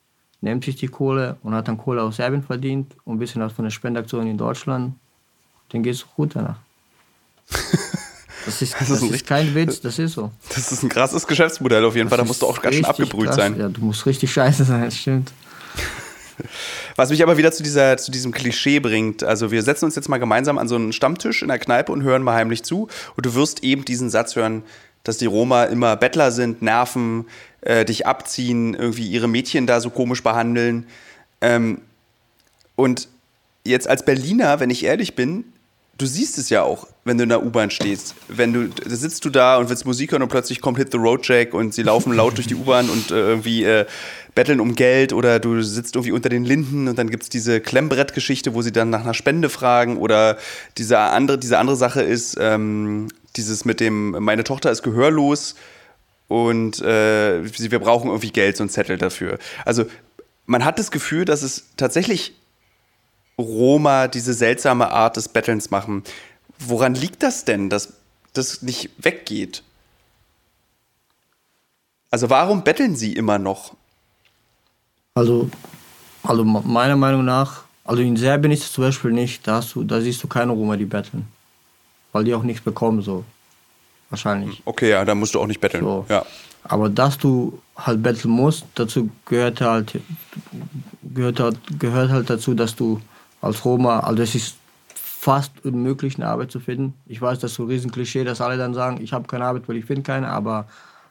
Speaker 2: Nimmt sich die Kohle und hat dann Kohle aus Serbien verdient und ein bisschen was von der Spendenaktion in Deutschland. Dann geht es gut danach. *laughs* Das ist,
Speaker 1: Das ist
Speaker 2: das ist,
Speaker 1: richtig-
Speaker 2: kein Witz, das ist so.
Speaker 1: Das ist ein krasses Geschäftsmodell auf jeden Fall. Da
Speaker 2: Das
Speaker 1: musst du auch
Speaker 2: ist
Speaker 1: ganz schön abgebrüht
Speaker 2: krass.
Speaker 1: sein.
Speaker 2: Ja, du musst richtig scheiße sein, das stimmt. *laughs*
Speaker 1: Was mich aber wieder zu, dieser, zu diesem Klischee bringt. Also wir setzen uns jetzt mal gemeinsam an so einen Stammtisch in der Kneipe und hören mal heimlich zu. Und du wirst eben diesen Satz hören, dass die Roma immer Bettler sind, nerven, äh, dich abziehen, irgendwie ihre Mädchen da so komisch behandeln. Ähm, und jetzt als Berliner, wenn ich ehrlich bin, du siehst es ja auch, wenn du in der U-Bahn stehst. Wenn du, da sitzt du da und willst Musik hören und plötzlich kommt Hit the Road Jack und sie laufen laut durch die U-Bahn und äh, irgendwie äh, betteln um Geld oder du sitzt irgendwie unter den Linden und dann gibt es diese Klemmbrettgeschichte, wo sie dann nach einer Spende fragen oder diese andere, diese andere Sache ist, ähm, dieses mit dem, meine Tochter ist gehörlos und äh, wir brauchen irgendwie Geld, so ein Zettel dafür. Also man hat das Gefühl, dass es tatsächlich Roma diese seltsame Art des Bettelns machen. Woran liegt das denn, dass das nicht weggeht? Also warum betteln sie immer noch?
Speaker 2: Also, also me- meiner Meinung nach, also in Serbien ist es zum Beispiel nicht, da, hast du, da siehst du keine Roma, die betteln. Weil die auch nichts bekommen, so. Wahrscheinlich.
Speaker 1: Okay, ja, da musst du auch nicht betteln.
Speaker 2: So.
Speaker 1: Ja.
Speaker 2: Aber dass du halt betteln musst, dazu gehört halt, gehört halt, gehört halt dazu, dass du als Roma, also es ist fast unmöglich, eine Arbeit zu finden. Ich weiß, das ist so ein Riesenklischee, dass alle dann sagen, ich habe keine Arbeit, weil ich finde keine, aber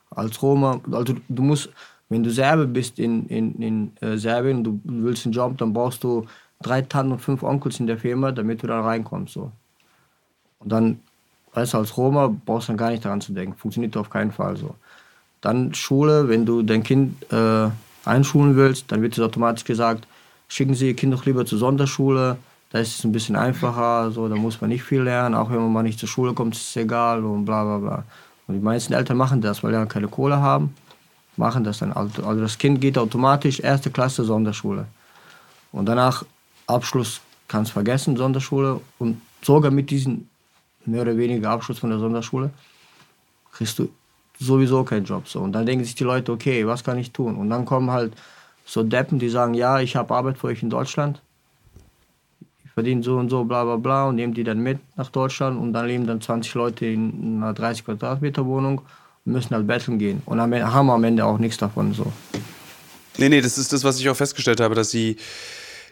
Speaker 2: als Roma, also du musst, wenn du Serbe bist in, in, in äh, Serbien und du willst einen Job, dann brauchst du drei Tanten und fünf Onkels in der Firma, damit du da reinkommst. So. Und dann, weißt du, als Roma brauchst du dann gar nicht daran zu denken. Funktioniert auf keinen Fall so. Dann Schule, wenn du dein Kind äh, einschulen willst, dann wird es automatisch gesagt, schicken Sie Ihr Kind doch lieber zur Sonderschule. Da ist es ein bisschen einfacher, so, da muss man nicht viel lernen. Auch wenn man mal nicht zur Schule kommt, ist es egal und bla bla bla. Und die meisten Eltern machen das, weil sie ja keine Kohle haben, machen das dann. Also also das Kind geht automatisch erste Klasse Sonderschule. Und danach Abschluss kannst vergessen, Sonderschule. Und sogar mit diesem mehr oder weniger Abschluss von der Sonderschule kriegst du sowieso keinen Job. So. Und dann denken sich die Leute, okay, was kann ich tun? Und dann kommen halt so Deppen, die sagen, ja, ich habe Arbeit für euch in Deutschland. Ich verdiene so und so, bla bla bla, und nehmen die dann mit nach Deutschland und dann leben dann 20 Leute in einer 30 Quadratmeter Wohnung und müssen halt betteln gehen. Und am haben am Ende auch nichts davon. So.
Speaker 1: Nee, nee, das ist das, was ich auch festgestellt habe, dass sie,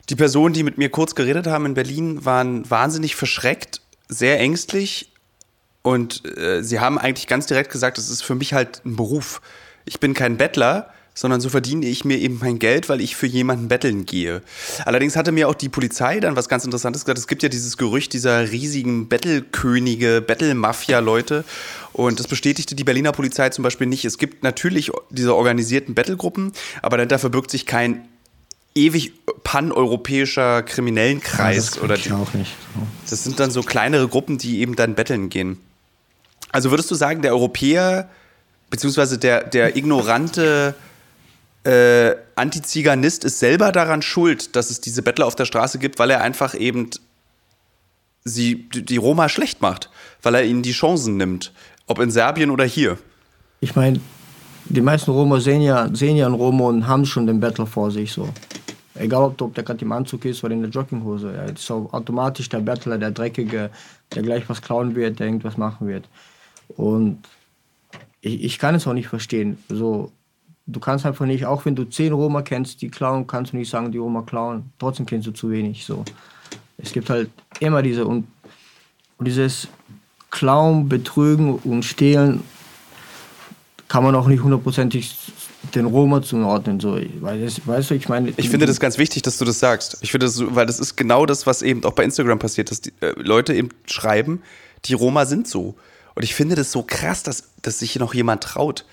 Speaker 1: die Personen, die mit mir kurz geredet haben in Berlin, waren wahnsinnig verschreckt, sehr ängstlich und äh, sie haben eigentlich ganz direkt gesagt, das ist für mich halt ein Beruf. Ich bin kein Bettler, sondern so verdiene ich mir eben mein Geld, weil ich für jemanden betteln gehe. Allerdings hatte mir auch die Polizei dann was ganz Interessantes gesagt. Es gibt ja dieses Gerücht dieser riesigen Bettelkönige, Bettelmafia-Leute. Und das bestätigte die Berliner Polizei zum Beispiel nicht. Es gibt natürlich diese organisierten Bettelgruppen, aber dahinter verbirgt sich kein ewig paneuropäischer Kriminellenkreis.
Speaker 2: das
Speaker 1: oder
Speaker 2: ich
Speaker 1: die,
Speaker 2: auch nicht.
Speaker 1: Das sind dann so kleinere Gruppen, die eben dann betteln gehen. Also würdest du sagen, der Europäer, beziehungsweise der, der ignorante äh, Antiziganist ist selber daran schuld, dass es diese Bettler auf der Straße gibt, weil er einfach eben sie, die Roma schlecht macht, weil er ihnen die Chancen nimmt, ob in Serbien oder hier.
Speaker 2: Ich meine, die meisten Roma sehen ja, sehen ja einen Roma und haben schon den Bettler vor sich. So. Egal, ob, ob der gerade im Anzug ist oder in der Jogginghose. Er ist so automatisch der Bettler, der Dreckige, der gleich was klauen wird, der irgendwas machen wird. Und ich, ich kann es auch nicht verstehen. So, du kannst einfach nicht, auch wenn du zehn Roma kennst, die klauen, kannst du nicht sagen, die Roma klauen. Trotzdem kennst du zu wenig. So. Es gibt halt immer diese und, und dieses Klauen, Betrügen und Stehlen kann man auch nicht hundertprozentig den Roma zuordnen. So. Weißt du, ich meine.
Speaker 1: Ich finde das ganz wichtig, dass du das sagst. Ich finde das, weil das ist genau das, was eben auch bei Instagram passiert, dass die äh, Leute eben schreiben, die Roma sind so. Und ich finde das so krass, dass, dass sich noch jemand traut,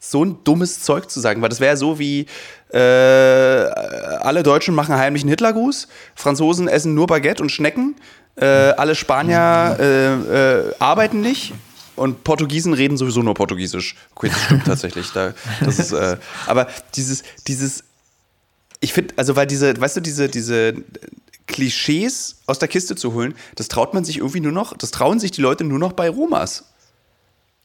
Speaker 1: so ein dummes Zeug zu sagen, weil das wäre so wie äh, alle Deutschen machen heimlichen Hitlergruß, Franzosen essen nur Baguette und Schnecken, äh, alle Spanier äh, äh, arbeiten nicht und Portugiesen reden sowieso nur Portugiesisch. Okay, das stimmt tatsächlich. Da, das ist, äh, aber dieses, dieses, ich finde, also weil diese, weißt du, diese, diese Klischees aus der Kiste zu holen, das traut man sich irgendwie nur noch, das trauen sich die Leute nur noch bei Romas.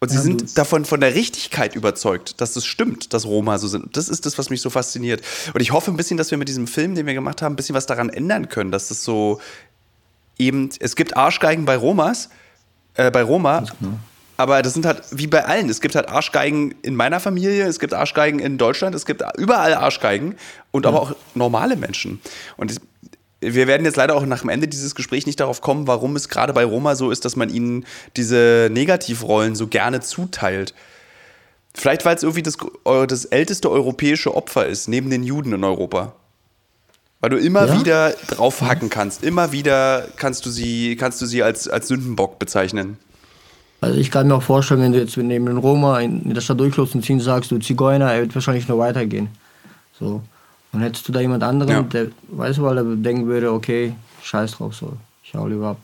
Speaker 1: Und sie ja, sind davon von der Richtigkeit überzeugt, dass es stimmt, dass Roma so sind. Das ist das, was mich so fasziniert. Und ich hoffe ein bisschen, dass wir mit diesem Film, den wir gemacht haben, ein bisschen was daran ändern können, dass das so eben, es gibt Arschgeigen bei Romas, äh, bei Roma, genau. aber das sind halt wie bei allen. Es gibt halt Arschgeigen in meiner Familie, es gibt Arschgeigen in Deutschland, es gibt überall Arschgeigen und ja. aber auch normale Menschen. Und wir werden jetzt leider auch nach dem Ende dieses Gesprächs nicht darauf kommen, warum es gerade bei Roma so ist, dass man ihnen diese Negativrollen so gerne zuteilt. Vielleicht, weil es irgendwie das, das älteste europäische Opfer ist, neben den Juden in Europa. Weil du immer ja? wieder draufhacken kannst. Immer wieder kannst du sie, kannst du sie als, als Sündenbock bezeichnen.
Speaker 2: Also ich kann mir auch vorstellen, wenn du jetzt neben den Roma in der Stadt durchläufst und ziehen sagst, du Zigeuner, er wird wahrscheinlich nur weitergehen. So. Und hättest du da jemand anderen, ja. der, weißt du, weil er denken würde, okay, scheiß drauf, so, ich hau lieber ab.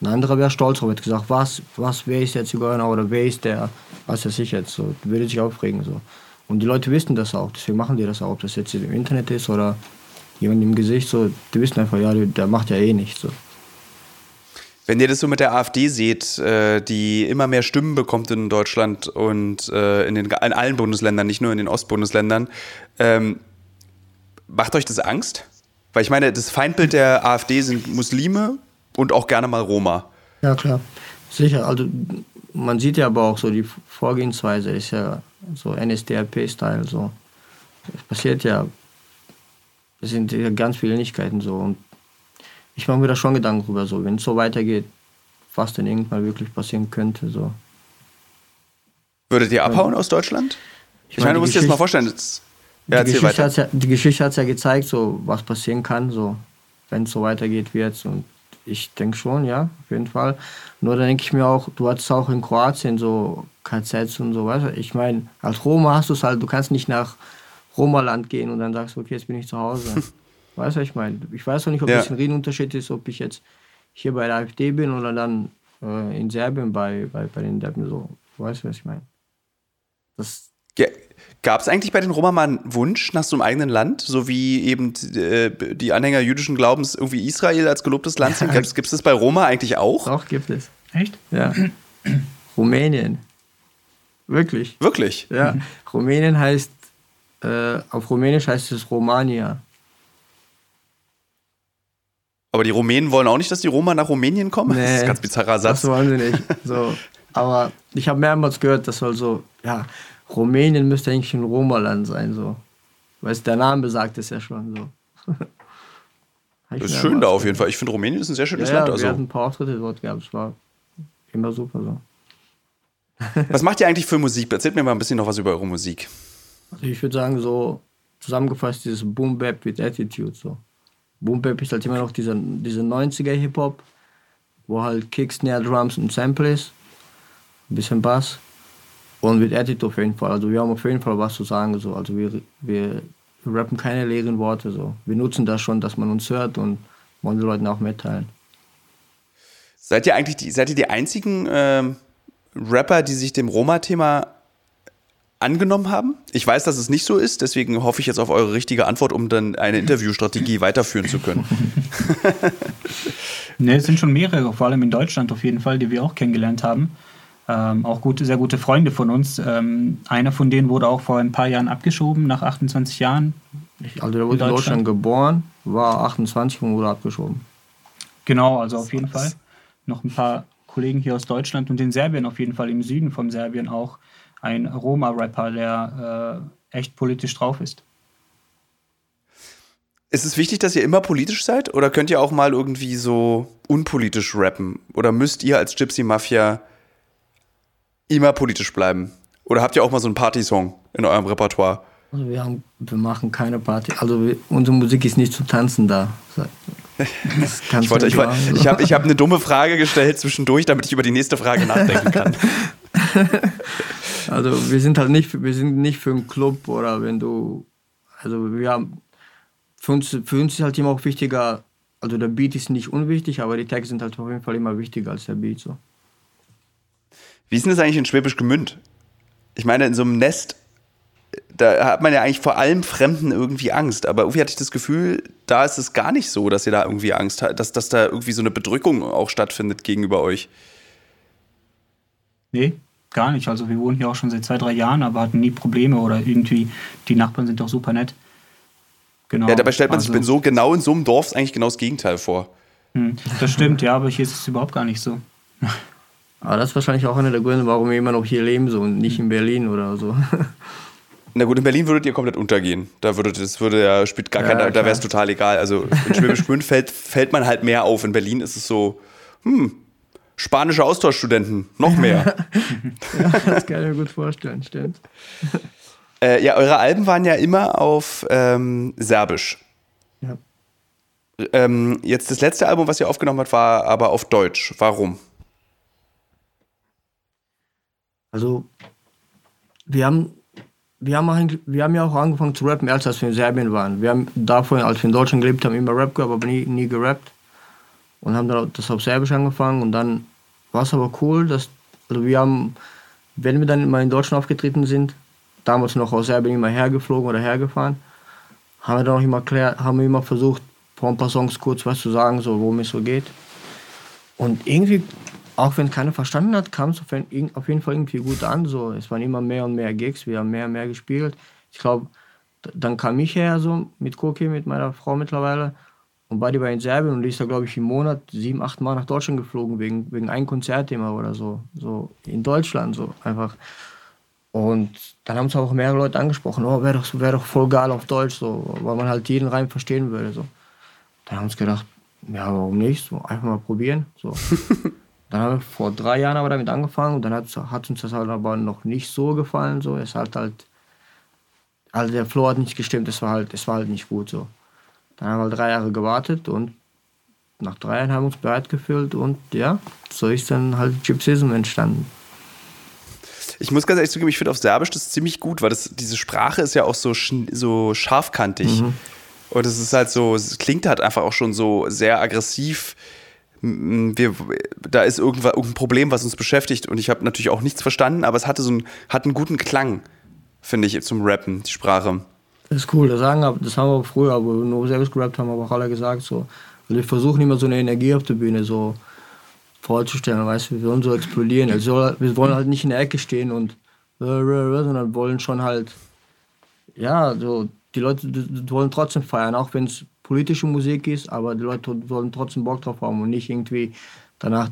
Speaker 2: Ein anderer wäre stolz drauf, hätte gesagt, was, was, wer ist der Zigeuner oder wer ist der, was weiß ich jetzt, so, würde sich aufregen, so. Und die Leute wissen das auch, deswegen machen die das auch, ob das jetzt im Internet ist oder jemand im Gesicht, so, die wissen einfach, ja, der macht ja eh nichts, so.
Speaker 1: Wenn ihr das so mit der AfD seht, äh, die immer mehr Stimmen bekommt in Deutschland und äh, in, den, in allen Bundesländern, nicht nur in den Ostbundesländern, ähm, Macht euch das Angst? Weil ich meine, das Feindbild der AfD sind Muslime und auch gerne mal Roma.
Speaker 2: Ja, klar. Sicher. Also man sieht ja aber auch so, die Vorgehensweise ist ja so NSDAP-Style. So. Es passiert ja, es sind ja ganz viele Ähnlichkeiten so. Und ich mache mir da schon Gedanken drüber, so, wenn es so weitergeht, was denn irgendwann wirklich passieren könnte. So.
Speaker 1: Würdet ihr abhauen ja. aus Deutschland? Ich, ich meine, du musst dir das mal vorstellen, das
Speaker 2: ja, die, Geschichte ja, die Geschichte hat ja gezeigt, so, was passieren kann, so, wenn es so weitergeht wie jetzt. Und ich denke schon, ja, auf jeden Fall. Nur da denke ich mir auch, du hattest auch in Kroatien so KZs und so, weißt du? Ich meine, als Roma hast du es halt, du kannst nicht nach Roma-Land gehen und dann sagst du, okay, jetzt bin ich zu Hause. *laughs* weißt du, ich meine? Ich weiß auch nicht, ob ja. das ein Riesenunterschied ist, ob ich jetzt hier bei der AfD bin oder dann äh, in Serbien bei, bei, bei den Deppen so. Weißt du, was ich meine?
Speaker 1: Das. Ja Gab es eigentlich bei den Roma mal einen Wunsch nach so einem eigenen Land, so wie eben äh, die Anhänger jüdischen Glaubens irgendwie Israel als gelobtes Land sind? Gibt es das bei Roma eigentlich auch?
Speaker 2: Auch gibt es.
Speaker 3: Echt?
Speaker 2: Ja. *clears throat* Rumänien. Wirklich.
Speaker 1: Wirklich?
Speaker 2: Ja. Rumänien heißt, äh, auf Rumänisch heißt es Romania.
Speaker 1: Aber die Rumänen wollen auch nicht, dass die Roma nach Rumänien kommen? Nee, das ist ein ganz bizarrer Satz.
Speaker 2: Das wollen sie nicht. So. *laughs* Aber ich habe mehrmals gehört, das soll so, ja, Rumänien müsste eigentlich ein Roma-Land sein, so. Weil der Name sagt es ja schon so. *laughs*
Speaker 1: das ist schön da auf jeden Fall. Ich finde, Rumänien ist ein sehr schönes ja, Land.
Speaker 2: Ja, also. wir hatten ein paar Auftritte dort gehabt. Es war immer super so. *laughs*
Speaker 1: Was macht ihr eigentlich für Musik? Erzählt mir mal ein bisschen noch was über eure Musik.
Speaker 2: Also ich würde sagen, so zusammengefasst dieses Boom Bap with Attitude. So. Boom Bap ist halt immer noch dieser, dieser 90er Hip-Hop, wo halt Kicks, Snare, Drums und Sample ist. Ein bisschen Bass. Und mit Attitude auf jeden Fall. Also wir haben auf jeden Fall was zu sagen. So. Also wir, wir rappen keine leeren Worte. So. Wir nutzen das schon, dass man uns hört und wollen den Leuten auch mitteilen.
Speaker 1: Seid ihr eigentlich die, seid ihr die einzigen ähm, Rapper, die sich dem Roma-Thema angenommen haben? Ich weiß, dass es nicht so ist, deswegen hoffe ich jetzt auf eure richtige Antwort, um dann eine Interviewstrategie *laughs* weiterführen zu können. *laughs*
Speaker 3: ne, es sind schon mehrere, vor allem in Deutschland auf jeden Fall, die wir auch kennengelernt haben ähm, auch gute, sehr gute Freunde von uns. Ähm, einer von denen wurde auch vor ein paar Jahren abgeschoben, nach 28 Jahren.
Speaker 2: Ich, also der wurde in Deutschland. Deutschland geboren, war 28 und wurde abgeschoben.
Speaker 3: Genau, also auf jeden Fall. Noch ein paar Kollegen hier aus Deutschland und in Serbien auf jeden Fall, im Süden von Serbien auch ein Roma-Rapper, der äh, echt politisch drauf ist.
Speaker 1: Ist es wichtig, dass ihr immer politisch seid oder könnt ihr auch mal irgendwie so unpolitisch rappen? Oder müsst ihr als Gypsy Mafia immer politisch bleiben? Oder habt ihr auch mal so einen Partysong in eurem Repertoire?
Speaker 2: Also wir, haben, wir machen keine Party. Also wir, unsere Musik ist nicht zu tanzen da. *laughs*
Speaker 1: ich wollte, ich, ich habe ich hab eine dumme Frage gestellt zwischendurch, damit ich über die nächste Frage nachdenken kann. *laughs*
Speaker 2: also wir sind halt nicht, wir sind nicht für einen Club oder wenn du, also wir haben für uns, für uns ist halt immer auch wichtiger, also der Beat ist nicht unwichtig, aber die Tags sind halt auf jeden Fall immer wichtiger als der Beat. So.
Speaker 1: Wie ist denn das eigentlich in Schwäbisch Gemünd? Ich meine, in so einem Nest, da hat man ja eigentlich vor allem Fremden irgendwie Angst. Aber irgendwie hatte ich das Gefühl, da ist es gar nicht so, dass ihr da irgendwie Angst habt, dass, dass da irgendwie so eine Bedrückung auch stattfindet gegenüber euch.
Speaker 3: Nee, gar nicht. Also wir wohnen hier auch schon seit zwei, drei Jahren, aber hatten nie Probleme oder irgendwie, die Nachbarn sind doch super nett.
Speaker 1: Genau. Ja, dabei stellt man also, sich so genau in so einem Dorf eigentlich genau das Gegenteil vor.
Speaker 3: Hm, das stimmt, ja, aber hier ist es überhaupt gar nicht so.
Speaker 2: Aber das ist wahrscheinlich auch einer der Gründe, warum wir immer noch hier leben so und nicht in Berlin oder so. *laughs*
Speaker 1: Na gut, in Berlin würdet ihr komplett untergehen. Da würde das würde ja spielt gar ja, kein, da wäre es total egal. Also in Schwäbisch Gmünd fällt, fällt man halt mehr auf. In Berlin ist es so, hm, spanische Austauschstudenten, noch mehr. *laughs*
Speaker 2: ja, das kann ich mir gut vorstellen, stimmt. *laughs*
Speaker 1: Äh, ja, eure Alben waren ja immer auf ähm, Serbisch. Ja. Ähm, jetzt das letzte Album, was ihr aufgenommen habt, war aber auf Deutsch. Warum?
Speaker 2: Also, wir haben, wir haben, wir haben ja auch angefangen zu rappen, als wir in Serbien waren. Wir haben davor, als wir in Deutschland gelebt haben, immer Rap gehabt, aber nie, nie gerappt. Und haben dann das auf Serbisch angefangen. Und dann war es aber cool, dass, also wir haben, wenn wir dann mal in Deutschland aufgetreten sind, damals noch aus Serbien immer hergeflogen oder hergefahren, haben wir dann auch immer, klar, haben wir immer versucht, vor ein paar Songs kurz was zu sagen, so worum es so geht. Und irgendwie, auch wenn keiner verstanden hat, kam es auf jeden Fall irgendwie gut an. So. Es waren immer mehr und mehr Gigs, wir haben mehr und mehr gespielt. Ich glaube, dann kam ich her so mit Koki, mit meiner Frau mittlerweile. Und beide waren in Serbien und die ist da, glaube ich, im Monat sieben, acht Mal nach Deutschland geflogen, wegen, wegen einem Konzert immer oder so. So in Deutschland so einfach. Und dann haben es auch mehrere Leute angesprochen, oh, wäre doch, wär doch voll geil auf Deutsch, so, weil man halt jeden Reim verstehen würde. So. Dann haben uns gedacht, ja, warum nicht? So, einfach mal probieren. So. *laughs* dann haben wir vor drei Jahren aber damit angefangen und dann hat, hat uns das halt aber noch nicht so gefallen. So. Es hat halt, also der Flow hat nicht gestimmt, es war halt, es war halt nicht gut so. Dann haben wir drei Jahre gewartet und nach drei Jahren haben wir uns bereit gefühlt und ja, so ist dann halt Gypsism entstanden.
Speaker 1: Ich muss ganz ehrlich zugeben, ich finde auf Serbisch das ziemlich gut, weil das, diese Sprache ist ja auch so, so scharfkantig. Mhm. Und es ist halt so, es klingt halt einfach auch schon so sehr aggressiv. Wir, da ist irgendwas, irgendein Problem, was uns beschäftigt. Und ich habe natürlich auch nichts verstanden, aber es hatte so einen, hat einen guten Klang, finde ich, zum Rappen, die Sprache.
Speaker 2: Das ist cool, das, sagen, das haben wir auch früher, aber nur selbst gerappt haben, aber auch alle gesagt so. Also wir versuchen immer so eine Energie auf der Bühne so vorzustellen. Weißt, wir wollen so explodieren. Also wir wollen halt nicht in der Ecke stehen und sondern wollen schon halt, ja, so, die Leute die wollen trotzdem feiern, auch wenn es politische Musik ist, aber die Leute wollen trotzdem Bock drauf haben und nicht irgendwie danach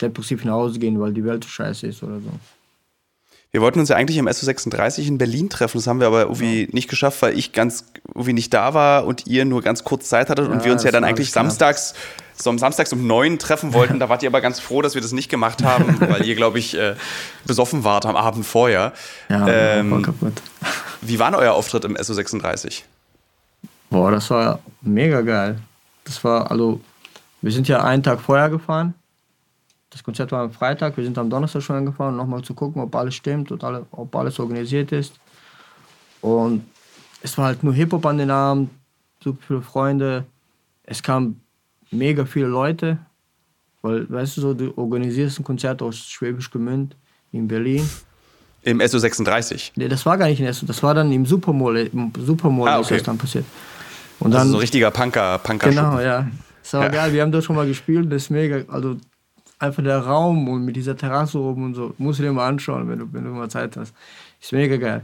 Speaker 2: depressiv nach Hause gehen, weil die Welt scheiße ist oder so.
Speaker 1: Wir wollten uns ja eigentlich im SO36 in Berlin treffen, das haben wir aber irgendwie ja. nicht geschafft, weil ich ganz irgendwie nicht da war und ihr nur ganz kurz Zeit hattet ja, und wir uns ja dann eigentlich samstags so am Samstags um neun treffen wollten. *laughs* Da wart ihr aber ganz froh, dass wir das nicht gemacht haben, *laughs* weil ihr, glaube ich, äh, besoffen wart am Abend vorher. Ja, ähm, war kaputt. Wie war denn euer Auftritt im SO36?
Speaker 2: Boah, das war mega geil. Das war, also, wir sind ja einen Tag vorher gefahren. Das Konzert war am Freitag, wir sind am Donnerstag schon angefahren, um nochmal zu gucken, ob alles stimmt und alle, ob alles organisiert ist. Und es war halt nur Hip-Hop an den Abend, super viele Freunde. Es kam mega viele Leute, weil, weißt du so, du organisierst ein Konzert aus Schwäbisch Gemünd in Berlin.
Speaker 1: Im SO36?
Speaker 2: Nee, das war gar nicht in SO, das war dann im Supermall, im Supermall ah, okay. ist das dann passiert.
Speaker 1: Und dann, also so richtiger Punker, Punker
Speaker 2: Genau, ja. Das war ja. geil, wir haben das schon mal gespielt, das ist mega, also einfach der Raum und mit dieser Terrasse oben und so, musst du dir mal anschauen, wenn du, wenn du mal Zeit hast. Ist mega geil.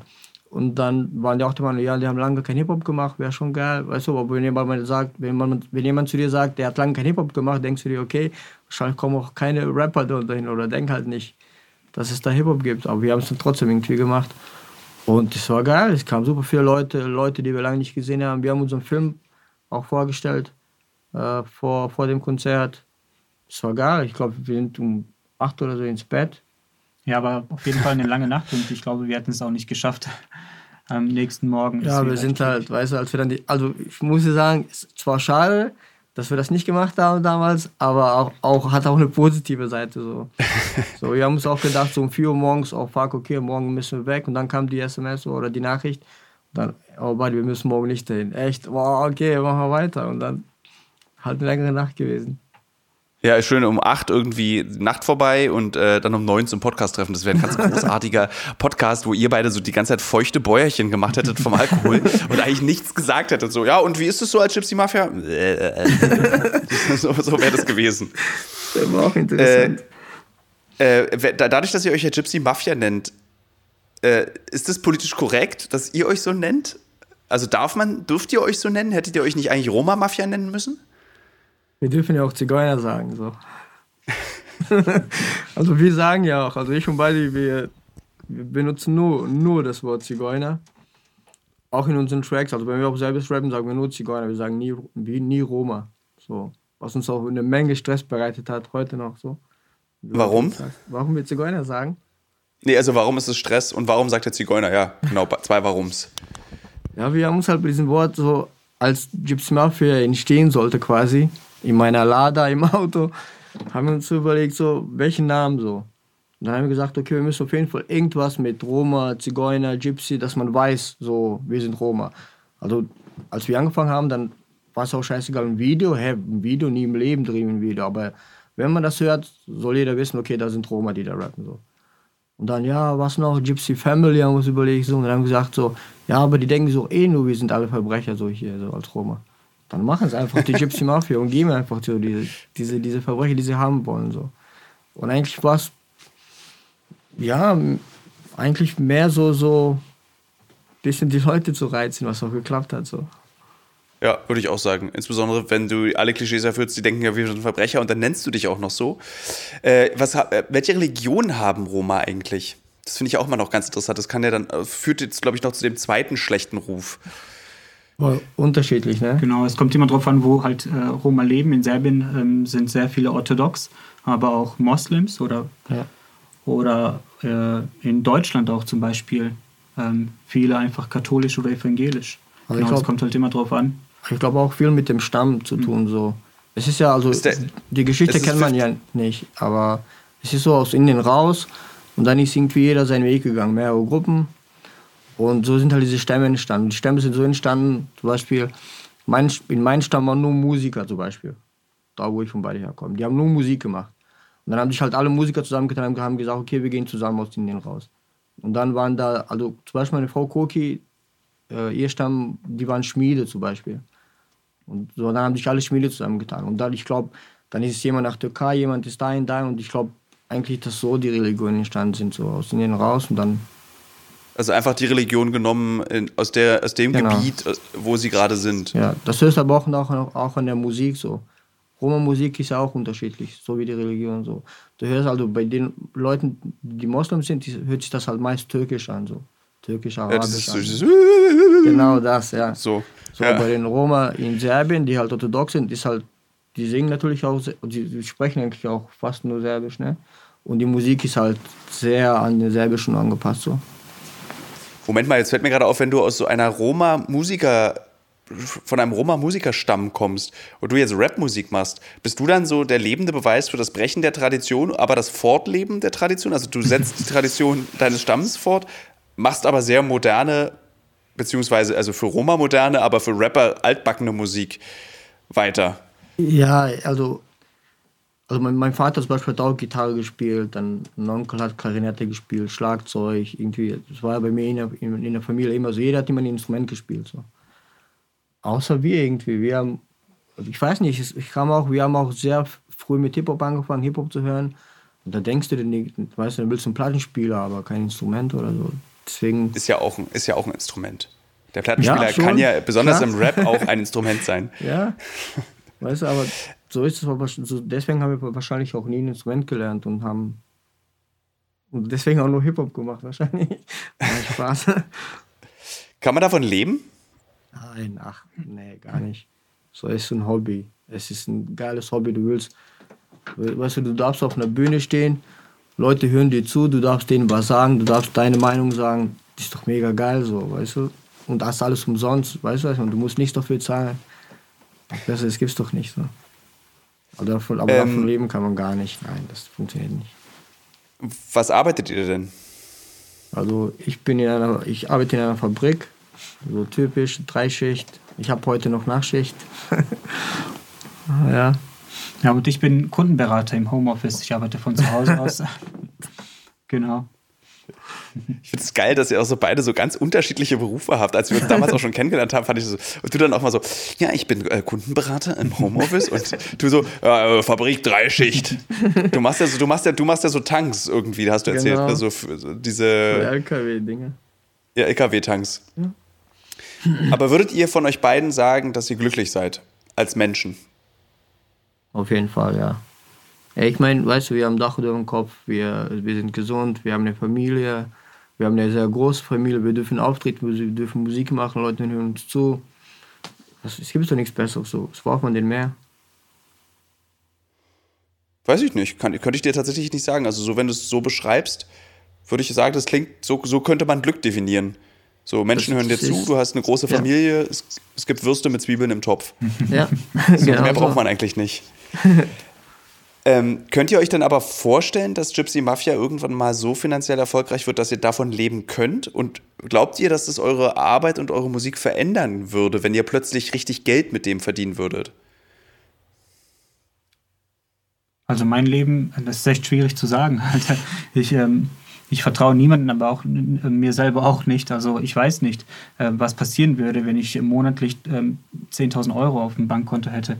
Speaker 2: Und dann waren die auch die Meinung, ja, die haben lange kein Hip-Hop gemacht, wäre schon geil. Weißt du, aber wenn jemand, sagt, wenn, man, wenn jemand zu dir sagt, der hat lange kein Hip-Hop gemacht, denkst du dir, okay, wahrscheinlich kommen auch keine Rapper da hin oder denk halt nicht, dass es da Hip-Hop gibt. Aber wir haben es dann trotzdem irgendwie gemacht. Und es war geil, es kamen super viele Leute, Leute, die wir lange nicht gesehen haben. Wir haben unseren Film auch vorgestellt äh, vor, vor dem Konzert. Es war geil, ich glaube, wir sind um acht oder so ins Bett.
Speaker 3: Ja, aber auf jeden Fall eine lange Nacht und ich glaube, wir hätten es auch nicht geschafft *laughs* am nächsten Morgen.
Speaker 2: Ja, wir sind halt, weißt du, als wir dann die, also ich muss dir sagen, es war schade, dass wir das nicht gemacht haben damals, aber auch, auch hat auch eine positive Seite so. *laughs* so, wir haben uns auch gedacht, so um 4 Uhr morgens, oh fuck, okay, morgen müssen wir weg und dann kam die SMS oder die Nachricht, dann, oh buddy, wir müssen morgen nicht dahin. Echt, wow, okay, machen wir weiter und dann halt eine längere Nacht gewesen.
Speaker 1: Ja, schön um acht irgendwie Nacht vorbei und äh, dann um neun zum Podcast treffen. Das wäre ein ganz großartiger *laughs* Podcast, wo ihr beide so die ganze Zeit feuchte Bäuerchen gemacht hättet vom Alkohol und eigentlich nichts gesagt hättet. So, ja, und wie ist es so als Gypsy Mafia? *laughs* so so wäre das gewesen.
Speaker 2: Das war auch interessant.
Speaker 1: Äh, äh, dadurch, dass ihr euch ja Gypsy Mafia nennt, äh, ist das politisch korrekt, dass ihr euch so nennt? Also darf man, dürft ihr euch so nennen? Hättet ihr euch nicht eigentlich Roma Mafia nennen müssen?
Speaker 2: Wir dürfen ja auch Zigeuner sagen, so. *laughs* also wir sagen ja auch, also ich und beide, wir, wir benutzen nur, nur das Wort Zigeuner. Auch in unseren Tracks, also wenn wir auch selbst rappen, sagen wir nur Zigeuner, wir sagen nie, nie Roma. So. Was uns auch eine Menge Stress bereitet hat, heute noch so.
Speaker 1: Warum?
Speaker 2: Warum wir Zigeuner sagen?
Speaker 1: Nee, also warum ist es Stress und warum sagt der Zigeuner? Ja, genau, zwei Warums.
Speaker 2: Ja, wir haben uns halt bei diesem Wort so, als Gypsy Mafia entstehen sollte quasi, in meiner Lada im Auto, haben wir uns überlegt, so, welchen Namen so. Dann haben wir gesagt, okay, wir müssen auf jeden Fall irgendwas mit Roma, Zigeuner, Gypsy, dass man weiß, so, wir sind Roma. Also, als wir angefangen haben, dann war es auch scheißegal, ein Video, hä, ein Video, nie im Leben drehen ein Video, aber wenn man das hört, soll jeder wissen, okay, da sind Roma, die da rappen, so. Und dann, ja, was noch, Gypsy Family, haben wir uns überlegt, so, und dann haben wir gesagt, so, ja, aber die denken so, eh nur, wir sind alle Verbrecher, so hier, so als Roma. Dann machen es einfach die *laughs* Gypsy Mafia und geben einfach so diese, diese, diese Verbrecher, die sie haben wollen. So. Und eigentlich war es, ja, eigentlich mehr so, so ein bisschen die Leute zu reizen, was auch geklappt hat. So.
Speaker 1: Ja, würde ich auch sagen. Insbesondere, wenn du alle Klischees erfüllst, die denken ja, wir sind Verbrecher und dann nennst du dich auch noch so. Äh, was, äh, welche Religion haben Roma eigentlich? Das finde ich auch mal noch ganz interessant. Das kann ja dann, äh, führt jetzt, glaube ich, noch zu dem zweiten schlechten Ruf.
Speaker 2: Unterschiedlich, ne?
Speaker 3: Genau, es kommt immer darauf an, wo halt äh, Roma leben. In Serbien ähm, sind sehr viele orthodox, aber auch Moslems oder, ja. oder äh, in Deutschland auch zum Beispiel ähm, viele einfach katholisch oder evangelisch. Also genau, es kommt halt immer drauf an.
Speaker 2: Ich glaube auch viel mit dem Stamm zu tun. Mhm. So. Es ist ja, also ist der, die Geschichte kennt man ja nicht, aber es ist so aus Indien raus und dann ist irgendwie jeder seinen Weg gegangen. Mehrere Gruppen und so sind halt diese Stämme entstanden. Die Stämme sind so entstanden, zum Beispiel, mein, in meinem Stamm waren nur Musiker zum Beispiel. Da, wo ich von beide herkomme. Die haben nur Musik gemacht. Und dann haben sich halt alle Musiker zusammengetan und haben gesagt, okay, wir gehen zusammen aus Indien raus. Und dann waren da, also zum Beispiel meine Frau Koki, äh, ihr Stamm, die waren Schmiede zum Beispiel. Und so, dann haben sich alle Schmiede zusammengetan. Und dann, ich glaube, dann ist es jemand nach Türkei, jemand ist dahin, dahin. Und ich glaube eigentlich, dass so die Religionen entstanden sind, so aus Indien raus und dann
Speaker 1: also einfach die Religion genommen in, aus, der, aus dem genau. Gebiet, äh, wo sie gerade sind.
Speaker 2: Ja, das hörst aber auch, auch, auch an der Musik so. Roma-Musik ist ja auch unterschiedlich, so wie die Religion so. Du hörst also bei den Leuten, die Moslems sind, die, hört sich das halt meist türkisch an, so. Türkisch, arabisch. Ja, das genau das, ja.
Speaker 1: So.
Speaker 2: So ja. bei den Roma in Serbien, die halt orthodox sind, ist halt, die singen natürlich auch, die sprechen eigentlich auch fast nur Serbisch, ne? Und die Musik ist halt sehr an den Serbischen angepasst, so.
Speaker 1: Moment mal, jetzt fällt mir gerade auf, wenn du aus so einer Roma-Musiker, von einem Roma-Musikerstamm kommst und du jetzt Rapmusik machst, bist du dann so der lebende Beweis für das Brechen der Tradition, aber das Fortleben der Tradition? Also du setzt die Tradition *laughs* deines Stamms fort, machst aber sehr moderne, beziehungsweise also für Roma moderne, aber für Rapper altbackene Musik weiter.
Speaker 2: Ja, also also mein, mein Vater zum Beispiel hat auch Gitarre gespielt, dann mein Onkel hat Klarinette gespielt, Schlagzeug, irgendwie. Das war ja bei mir in der, in, in der Familie immer so. Jeder hat immer ein Instrument gespielt. So. Außer wir irgendwie. Wir haben, also ich weiß nicht, ich kam auch, wir haben auch sehr früh mit Hip-Hop angefangen, Hip-Hop zu hören. Und da denkst du dir nicht, weißt du, du willst einen Plattenspieler, aber kein Instrument oder so. Deswegen.
Speaker 1: Ist ja auch ein, ist ja auch ein Instrument. Der Plattenspieler ja, kann ja besonders klar. im Rap auch ein *laughs* Instrument sein.
Speaker 2: Ja. Weißt du, aber *laughs* so ist es. Deswegen haben wir wahrscheinlich auch nie ein Instrument gelernt und haben. Und deswegen auch nur Hip-Hop gemacht, wahrscheinlich. *laughs* Spaß.
Speaker 1: Kann man davon leben?
Speaker 2: Nein, ach, nee, gar nicht. So ist ein Hobby. Es ist ein geiles Hobby. Du willst, weißt du, du darfst auf einer Bühne stehen, Leute hören dir zu, du darfst denen was sagen, du darfst deine Meinung sagen. Das ist doch mega geil so, weißt du? Und das alles umsonst, weißt du? Und du musst nichts dafür zahlen. Besser, das gibt's doch nicht so. Aber, davon, aber ähm, davon leben kann man gar nicht. Nein, das funktioniert nicht.
Speaker 1: Was arbeitet ihr denn?
Speaker 2: Also ich bin in einer, ich arbeite in einer Fabrik, so typisch, Dreischicht. Ich habe heute noch Nachschicht. *laughs*
Speaker 3: ja. Ja, und ich bin Kundenberater im Homeoffice. Ich arbeite von zu Hause aus. *laughs* genau.
Speaker 1: Ich finde es geil, dass ihr auch so beide so ganz unterschiedliche Berufe habt. Als wir uns damals auch schon kennengelernt haben, fand ich so. Und du dann auch mal so, ja, ich bin äh, Kundenberater im Homeoffice und du so, äh, Fabrik Dreischicht. Du machst ja so, du machst ja, du machst ja so Tanks irgendwie, hast du erzählt. Genau. Also so diese.
Speaker 2: LKW-Dinge.
Speaker 1: Ja, LKW-Tanks. Ja. Aber würdet ihr von euch beiden sagen, dass ihr glücklich seid als Menschen?
Speaker 2: Auf jeden Fall, ja. Ich meine, weißt du, wir haben Dach über dem Kopf, wir, wir sind gesund, wir haben eine Familie, wir haben eine sehr große Familie, wir dürfen auftreten, wir dürfen Musik machen, Leute hören uns zu. Es gibt doch nichts Besseres so. Was braucht man denn mehr?
Speaker 1: Weiß ich nicht, Kann, könnte ich dir tatsächlich nicht sagen. Also so, wenn du es so beschreibst, würde ich sagen, das klingt, so, so könnte man Glück definieren. So, Menschen das hören dir zu, du hast eine große Familie, ja. es, es, gibt Würste mit Zwiebeln im Topf. Ja, so, *laughs* genau mehr braucht man eigentlich nicht. *laughs* Ähm, könnt ihr euch dann aber vorstellen, dass Gypsy Mafia irgendwann mal so finanziell erfolgreich wird, dass ihr davon leben könnt? Und glaubt ihr, dass das eure Arbeit und eure Musik verändern würde, wenn ihr plötzlich richtig Geld mit dem verdienen würdet?
Speaker 3: Also mein Leben, das ist echt schwierig zu sagen. *laughs* Ich, ähm, ich vertraue niemandem, aber auch mir selber auch nicht. Also ich weiß nicht, äh, was passieren würde, wenn ich monatlich ähm, 10.000 Euro auf dem Bankkonto hätte.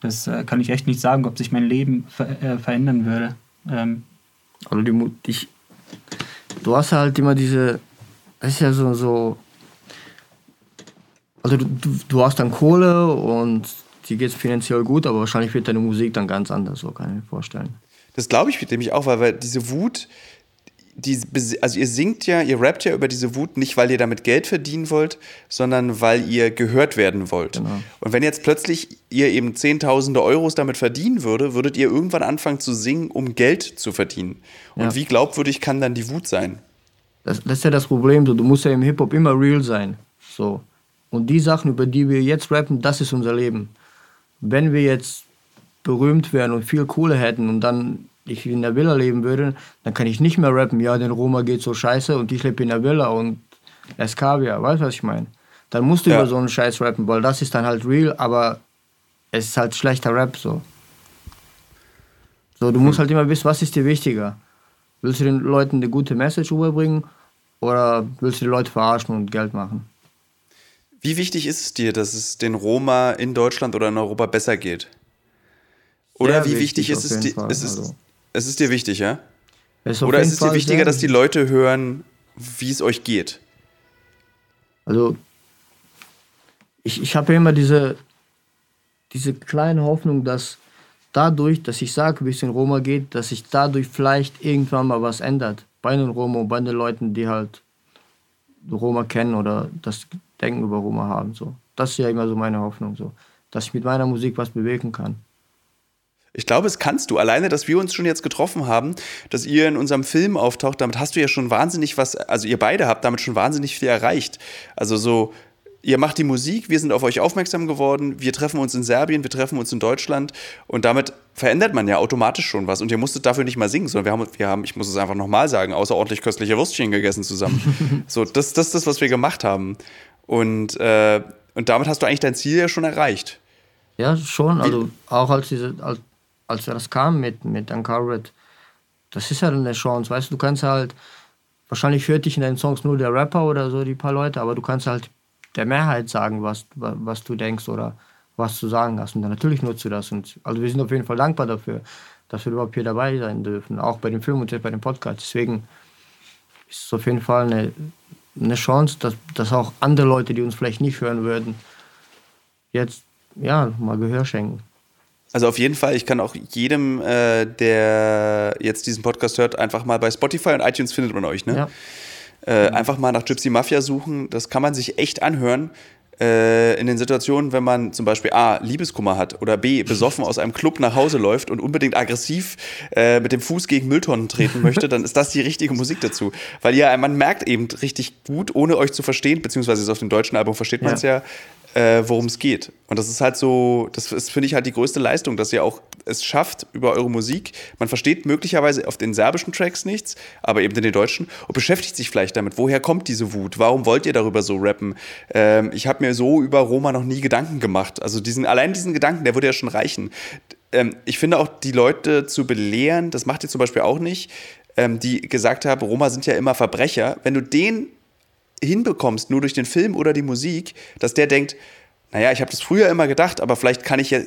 Speaker 3: Das äh, kann ich echt nicht sagen, ob sich mein Leben ver äh, verändern würde. Ähm.
Speaker 2: Also die, ich, du hast halt immer diese, das ist ja so, so also du, du hast dann Kohle und die geht finanziell gut, aber wahrscheinlich wird deine Musik dann ganz anders, so kann ich mir vorstellen.
Speaker 1: Das glaube ich nämlich auch, weil, weil diese Wut, die, also ihr singt ja, ihr rappt ja über diese Wut nicht, weil ihr damit Geld verdienen wollt, sondern weil ihr gehört werden wollt. Genau. Und wenn jetzt plötzlich ihr eben Zehntausende Euros damit verdienen würde, würdet ihr irgendwann anfangen zu singen, um Geld zu verdienen. Und ja. wie glaubwürdig kann dann die Wut sein?
Speaker 2: Das, das ist ja das Problem, du musst ja im Hip-Hop immer real sein. So. Und die Sachen, über die wir jetzt rappen, das ist unser Leben. Wenn wir jetzt berühmt wären und viel Kohle hätten und dann ich in der Villa leben würde, dann kann ich nicht mehr rappen, ja, den Roma geht so scheiße und ich lebe in der Villa und es Kaviar, weißt du, was ich meine? Dann musst du ja. über so einen Scheiß rappen, weil das ist dann halt real, aber es ist halt schlechter Rap so. So, du musst hm. halt immer wissen, was ist dir wichtiger? Willst du den Leuten eine gute Message überbringen oder willst du die Leute verarschen und Geld machen?
Speaker 1: Wie wichtig ist es dir, dass es den Roma in Deutschland oder in Europa besser geht? Oder Sehr wie wichtig, wichtig ist, es, dir, ist es, also. Es ist dir wichtig, ja? Ist Oder ist es dir wichtiger, dass die Leute hören, wie es euch geht?
Speaker 2: Also, ich, ich habe ja immer diese, diese kleine Hoffnung, dass dadurch, dass ich sage, wie es in Roma geht, dass sich dadurch vielleicht irgendwann mal was ändert. Bei den Roma und bei den Leuten, die halt Roma kennen oder das Denken über Roma haben. So. Das ist ja immer so meine Hoffnung, so. dass ich mit meiner Musik was bewegen kann.
Speaker 1: Ich glaube, es kannst du. Alleine, dass wir uns schon jetzt getroffen haben, dass ihr in unserem Film auftaucht, damit hast du ja schon wahnsinnig was, also ihr beide habt damit schon wahnsinnig viel erreicht. Also so, ihr macht die Musik, wir sind auf euch aufmerksam geworden, wir treffen uns in Serbien, wir treffen uns in Deutschland und damit verändert man ja automatisch schon was. Und ihr musstet dafür nicht mal singen, sondern wir haben, wir haben ich muss es einfach nochmal sagen, außerordentlich köstliche Würstchen gegessen zusammen. *laughs* so, das, das ist das, was wir gemacht haben. Und, äh, und damit hast du eigentlich dein Ziel ja schon erreicht.
Speaker 2: Ja, schon. Also auch als diese, als als das kam mit, mit Uncovered, das ist ja eine Chance, weißt du, du kannst halt, wahrscheinlich hört dich in deinen Songs nur der Rapper oder so, die paar Leute, aber du kannst halt der Mehrheit sagen, was, was du denkst oder was zu sagen hast. Und dann natürlich nutzt du das. Und also wir sind auf jeden Fall dankbar dafür, dass wir überhaupt hier dabei sein dürfen, auch bei dem Film und bei dem Podcast. Deswegen, ist es auf jeden Fall eine, eine Chance, dass, dass auch andere Leute, die uns vielleicht nicht hören würden, jetzt ja mal Gehör schenken.
Speaker 1: Also auf jeden Fall, ich kann auch jedem, äh, der jetzt diesen Podcast hört, einfach mal bei Spotify und iTunes findet man euch, ne? Ja. Äh, einfach mal nach Gypsy Mafia suchen. Das kann man sich echt anhören. Äh, in den Situationen, wenn man zum Beispiel A, Liebeskummer hat oder B, besoffen aus einem Club nach Hause läuft und unbedingt aggressiv äh, mit dem Fuß gegen Mülltonnen treten möchte, dann ist das die richtige Musik dazu. Weil ja, man merkt eben richtig gut, ohne euch zu verstehen, beziehungsweise auf dem deutschen Album versteht man es ja, ja äh, worum es geht. Und das ist halt so, das ist, finde ich, halt die größte Leistung, dass ihr auch es schafft über eure Musik. Man versteht möglicherweise auf den serbischen Tracks nichts, aber eben in den deutschen und beschäftigt sich vielleicht damit. Woher kommt diese Wut? Warum wollt ihr darüber so rappen? Ähm, ich habe mir so über Roma noch nie Gedanken gemacht. Also diesen, allein diesen Gedanken, der würde ja schon reichen. Ähm, ich finde auch, die Leute zu belehren, das macht ihr zum Beispiel auch nicht, ähm, die gesagt haben, Roma sind ja immer Verbrecher. Wenn du den hinbekommst, nur durch den Film oder die Musik, dass der denkt, naja, ich habe das früher immer gedacht, aber vielleicht kann ich ja,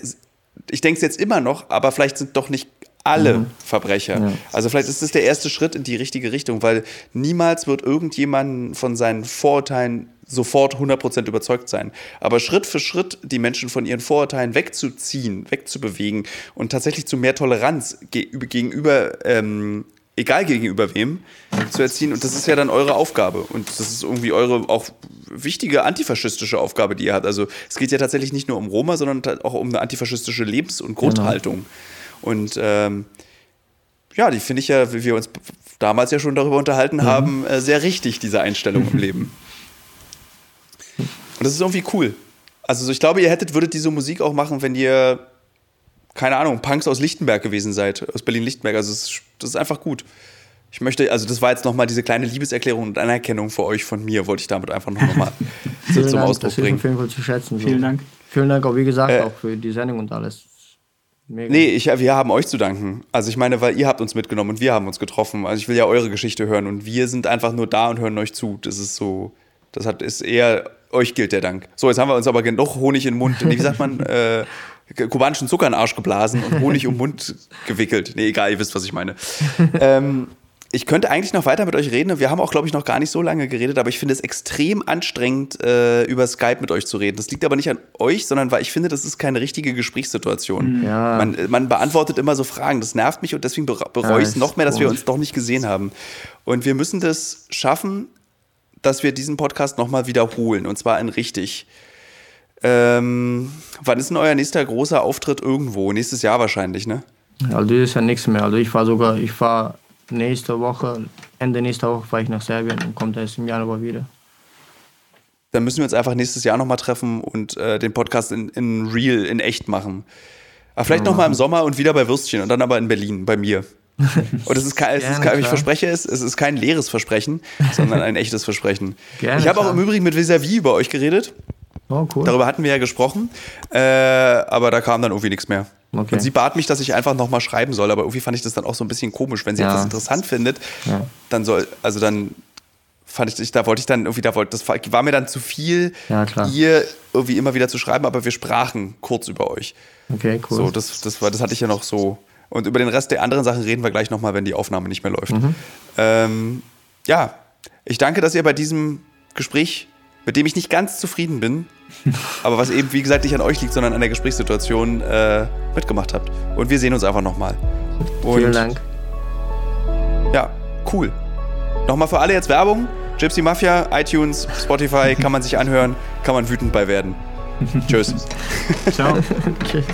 Speaker 1: ich denke es jetzt immer noch, aber vielleicht sind doch nicht alle mhm. Verbrecher. Ja. Also vielleicht ist das der erste Schritt in die richtige Richtung, weil niemals wird irgendjemand von seinen Vorurteilen sofort 100% überzeugt sein. Aber Schritt für Schritt die Menschen von ihren Vorurteilen wegzuziehen, wegzubewegen und tatsächlich zu mehr Toleranz gegenüber ähm, egal gegenüber wem, zu erziehen. Und das ist ja dann eure Aufgabe. Und das ist irgendwie eure auch wichtige antifaschistische Aufgabe, die ihr habt. Also es geht ja tatsächlich nicht nur um Roma, sondern auch um eine antifaschistische Lebens- und Grundhaltung. Genau. Und ähm, ja, die finde ich ja, wie wir uns damals ja schon darüber unterhalten mhm. haben, äh, sehr richtig, diese Einstellung im *laughs* Leben. Und das ist irgendwie cool. Also ich glaube, ihr hättet, würdet diese Musik auch machen, wenn ihr keine Ahnung, Punks aus Lichtenberg gewesen seid, aus Berlin-Lichtenberg. Also das ist, das ist einfach gut. Ich möchte, also das war jetzt nochmal diese kleine Liebeserklärung und Anerkennung für euch von mir, wollte ich damit einfach nochmal *laughs* so zum
Speaker 2: Dank,
Speaker 1: Ausdruck
Speaker 2: das
Speaker 1: bringen.
Speaker 2: Ist auf jeden Fall zu schätzen.
Speaker 3: So. Vielen Dank.
Speaker 2: Vielen Dank auch, wie gesagt, äh, auch für die Sendung und alles.
Speaker 1: Mega. Nee, ich, wir haben euch zu danken. Also ich meine, weil ihr habt uns mitgenommen und wir haben uns getroffen. Also ich will ja eure Geschichte hören und wir sind einfach nur da und hören euch zu. Das ist so, das hat, ist eher, euch gilt der Dank. So, jetzt haben wir uns aber genug Honig in den Mund, wie sagt man, *laughs* äh, kubanischen Zucker in den Arsch geblasen und Honig um den Mund gewickelt. Nee, egal, ihr wisst, was ich meine. *laughs* ähm, ich könnte eigentlich noch weiter mit euch reden. Wir haben auch, glaube ich, noch gar nicht so lange geredet, aber ich finde es extrem anstrengend, äh, über Skype mit euch zu reden. Das liegt aber nicht an euch, sondern weil ich finde, das ist keine richtige Gesprächssituation.
Speaker 2: Mhm. Ja.
Speaker 1: Man, man, beantwortet immer so Fragen. Das nervt mich und deswegen bereue ich es noch mehr, dass wir uns doch nicht gesehen haben. Und wir müssen das schaffen, dass wir diesen Podcast nochmal wiederholen. Und zwar in richtig. Ähm, wann ist denn euer nächster großer Auftritt irgendwo? Nächstes Jahr wahrscheinlich, ne?
Speaker 2: Also dieses Jahr nichts mehr. Also ich fahre sogar, ich fahre nächste Woche, Ende nächster Woche fahre ich nach Serbien und komme erst im Januar wieder.
Speaker 1: Dann müssen wir uns einfach nächstes Jahr nochmal treffen und äh, den Podcast in, in real, in echt machen. Aber vielleicht ja, nochmal im Sommer und wieder bei Würstchen und dann aber in Berlin, bei mir. *laughs* Und es ist kein, es ist kein ich verspreche es, es ist kein leeres Versprechen, sondern ein echtes Versprechen. *laughs* Gerne, ich habe auch im Übrigen mit Visavi über euch geredet.
Speaker 2: Oh, cool.
Speaker 1: Darüber hatten wir ja gesprochen, äh, aber da kam dann irgendwie nichts mehr. Okay. Und sie bat mich, dass ich einfach nochmal schreiben soll, aber irgendwie fand ich das dann auch so ein bisschen komisch. Wenn sie ja. etwas interessant findet, ja. dann soll, also dann fand ich, da wollte ich dann irgendwie, da wollte, das war mir dann zu viel,
Speaker 2: ja,
Speaker 1: ihr irgendwie immer wieder zu schreiben, aber wir sprachen kurz über euch.
Speaker 2: Okay, cool.
Speaker 1: So, das, das, war, das hatte ich ja noch so. Und über den Rest der anderen Sachen reden wir gleich nochmal, wenn die Aufnahme nicht mehr läuft. Mhm. Ähm, ja, ich danke, dass ihr bei diesem Gespräch, mit dem ich nicht ganz zufrieden bin, *laughs* aber was eben, wie gesagt, nicht an euch liegt, sondern an der Gesprächssituation äh, mitgemacht habt. Und wir sehen uns einfach nochmal.
Speaker 2: Vielen Dank.
Speaker 1: Ja, cool. Nochmal für alle jetzt Werbung. Gypsy Mafia, iTunes, Spotify, *laughs* kann man sich anhören, kann man wütend bei werden. *laughs* Tschüss.
Speaker 3: Ciao. Tschüss.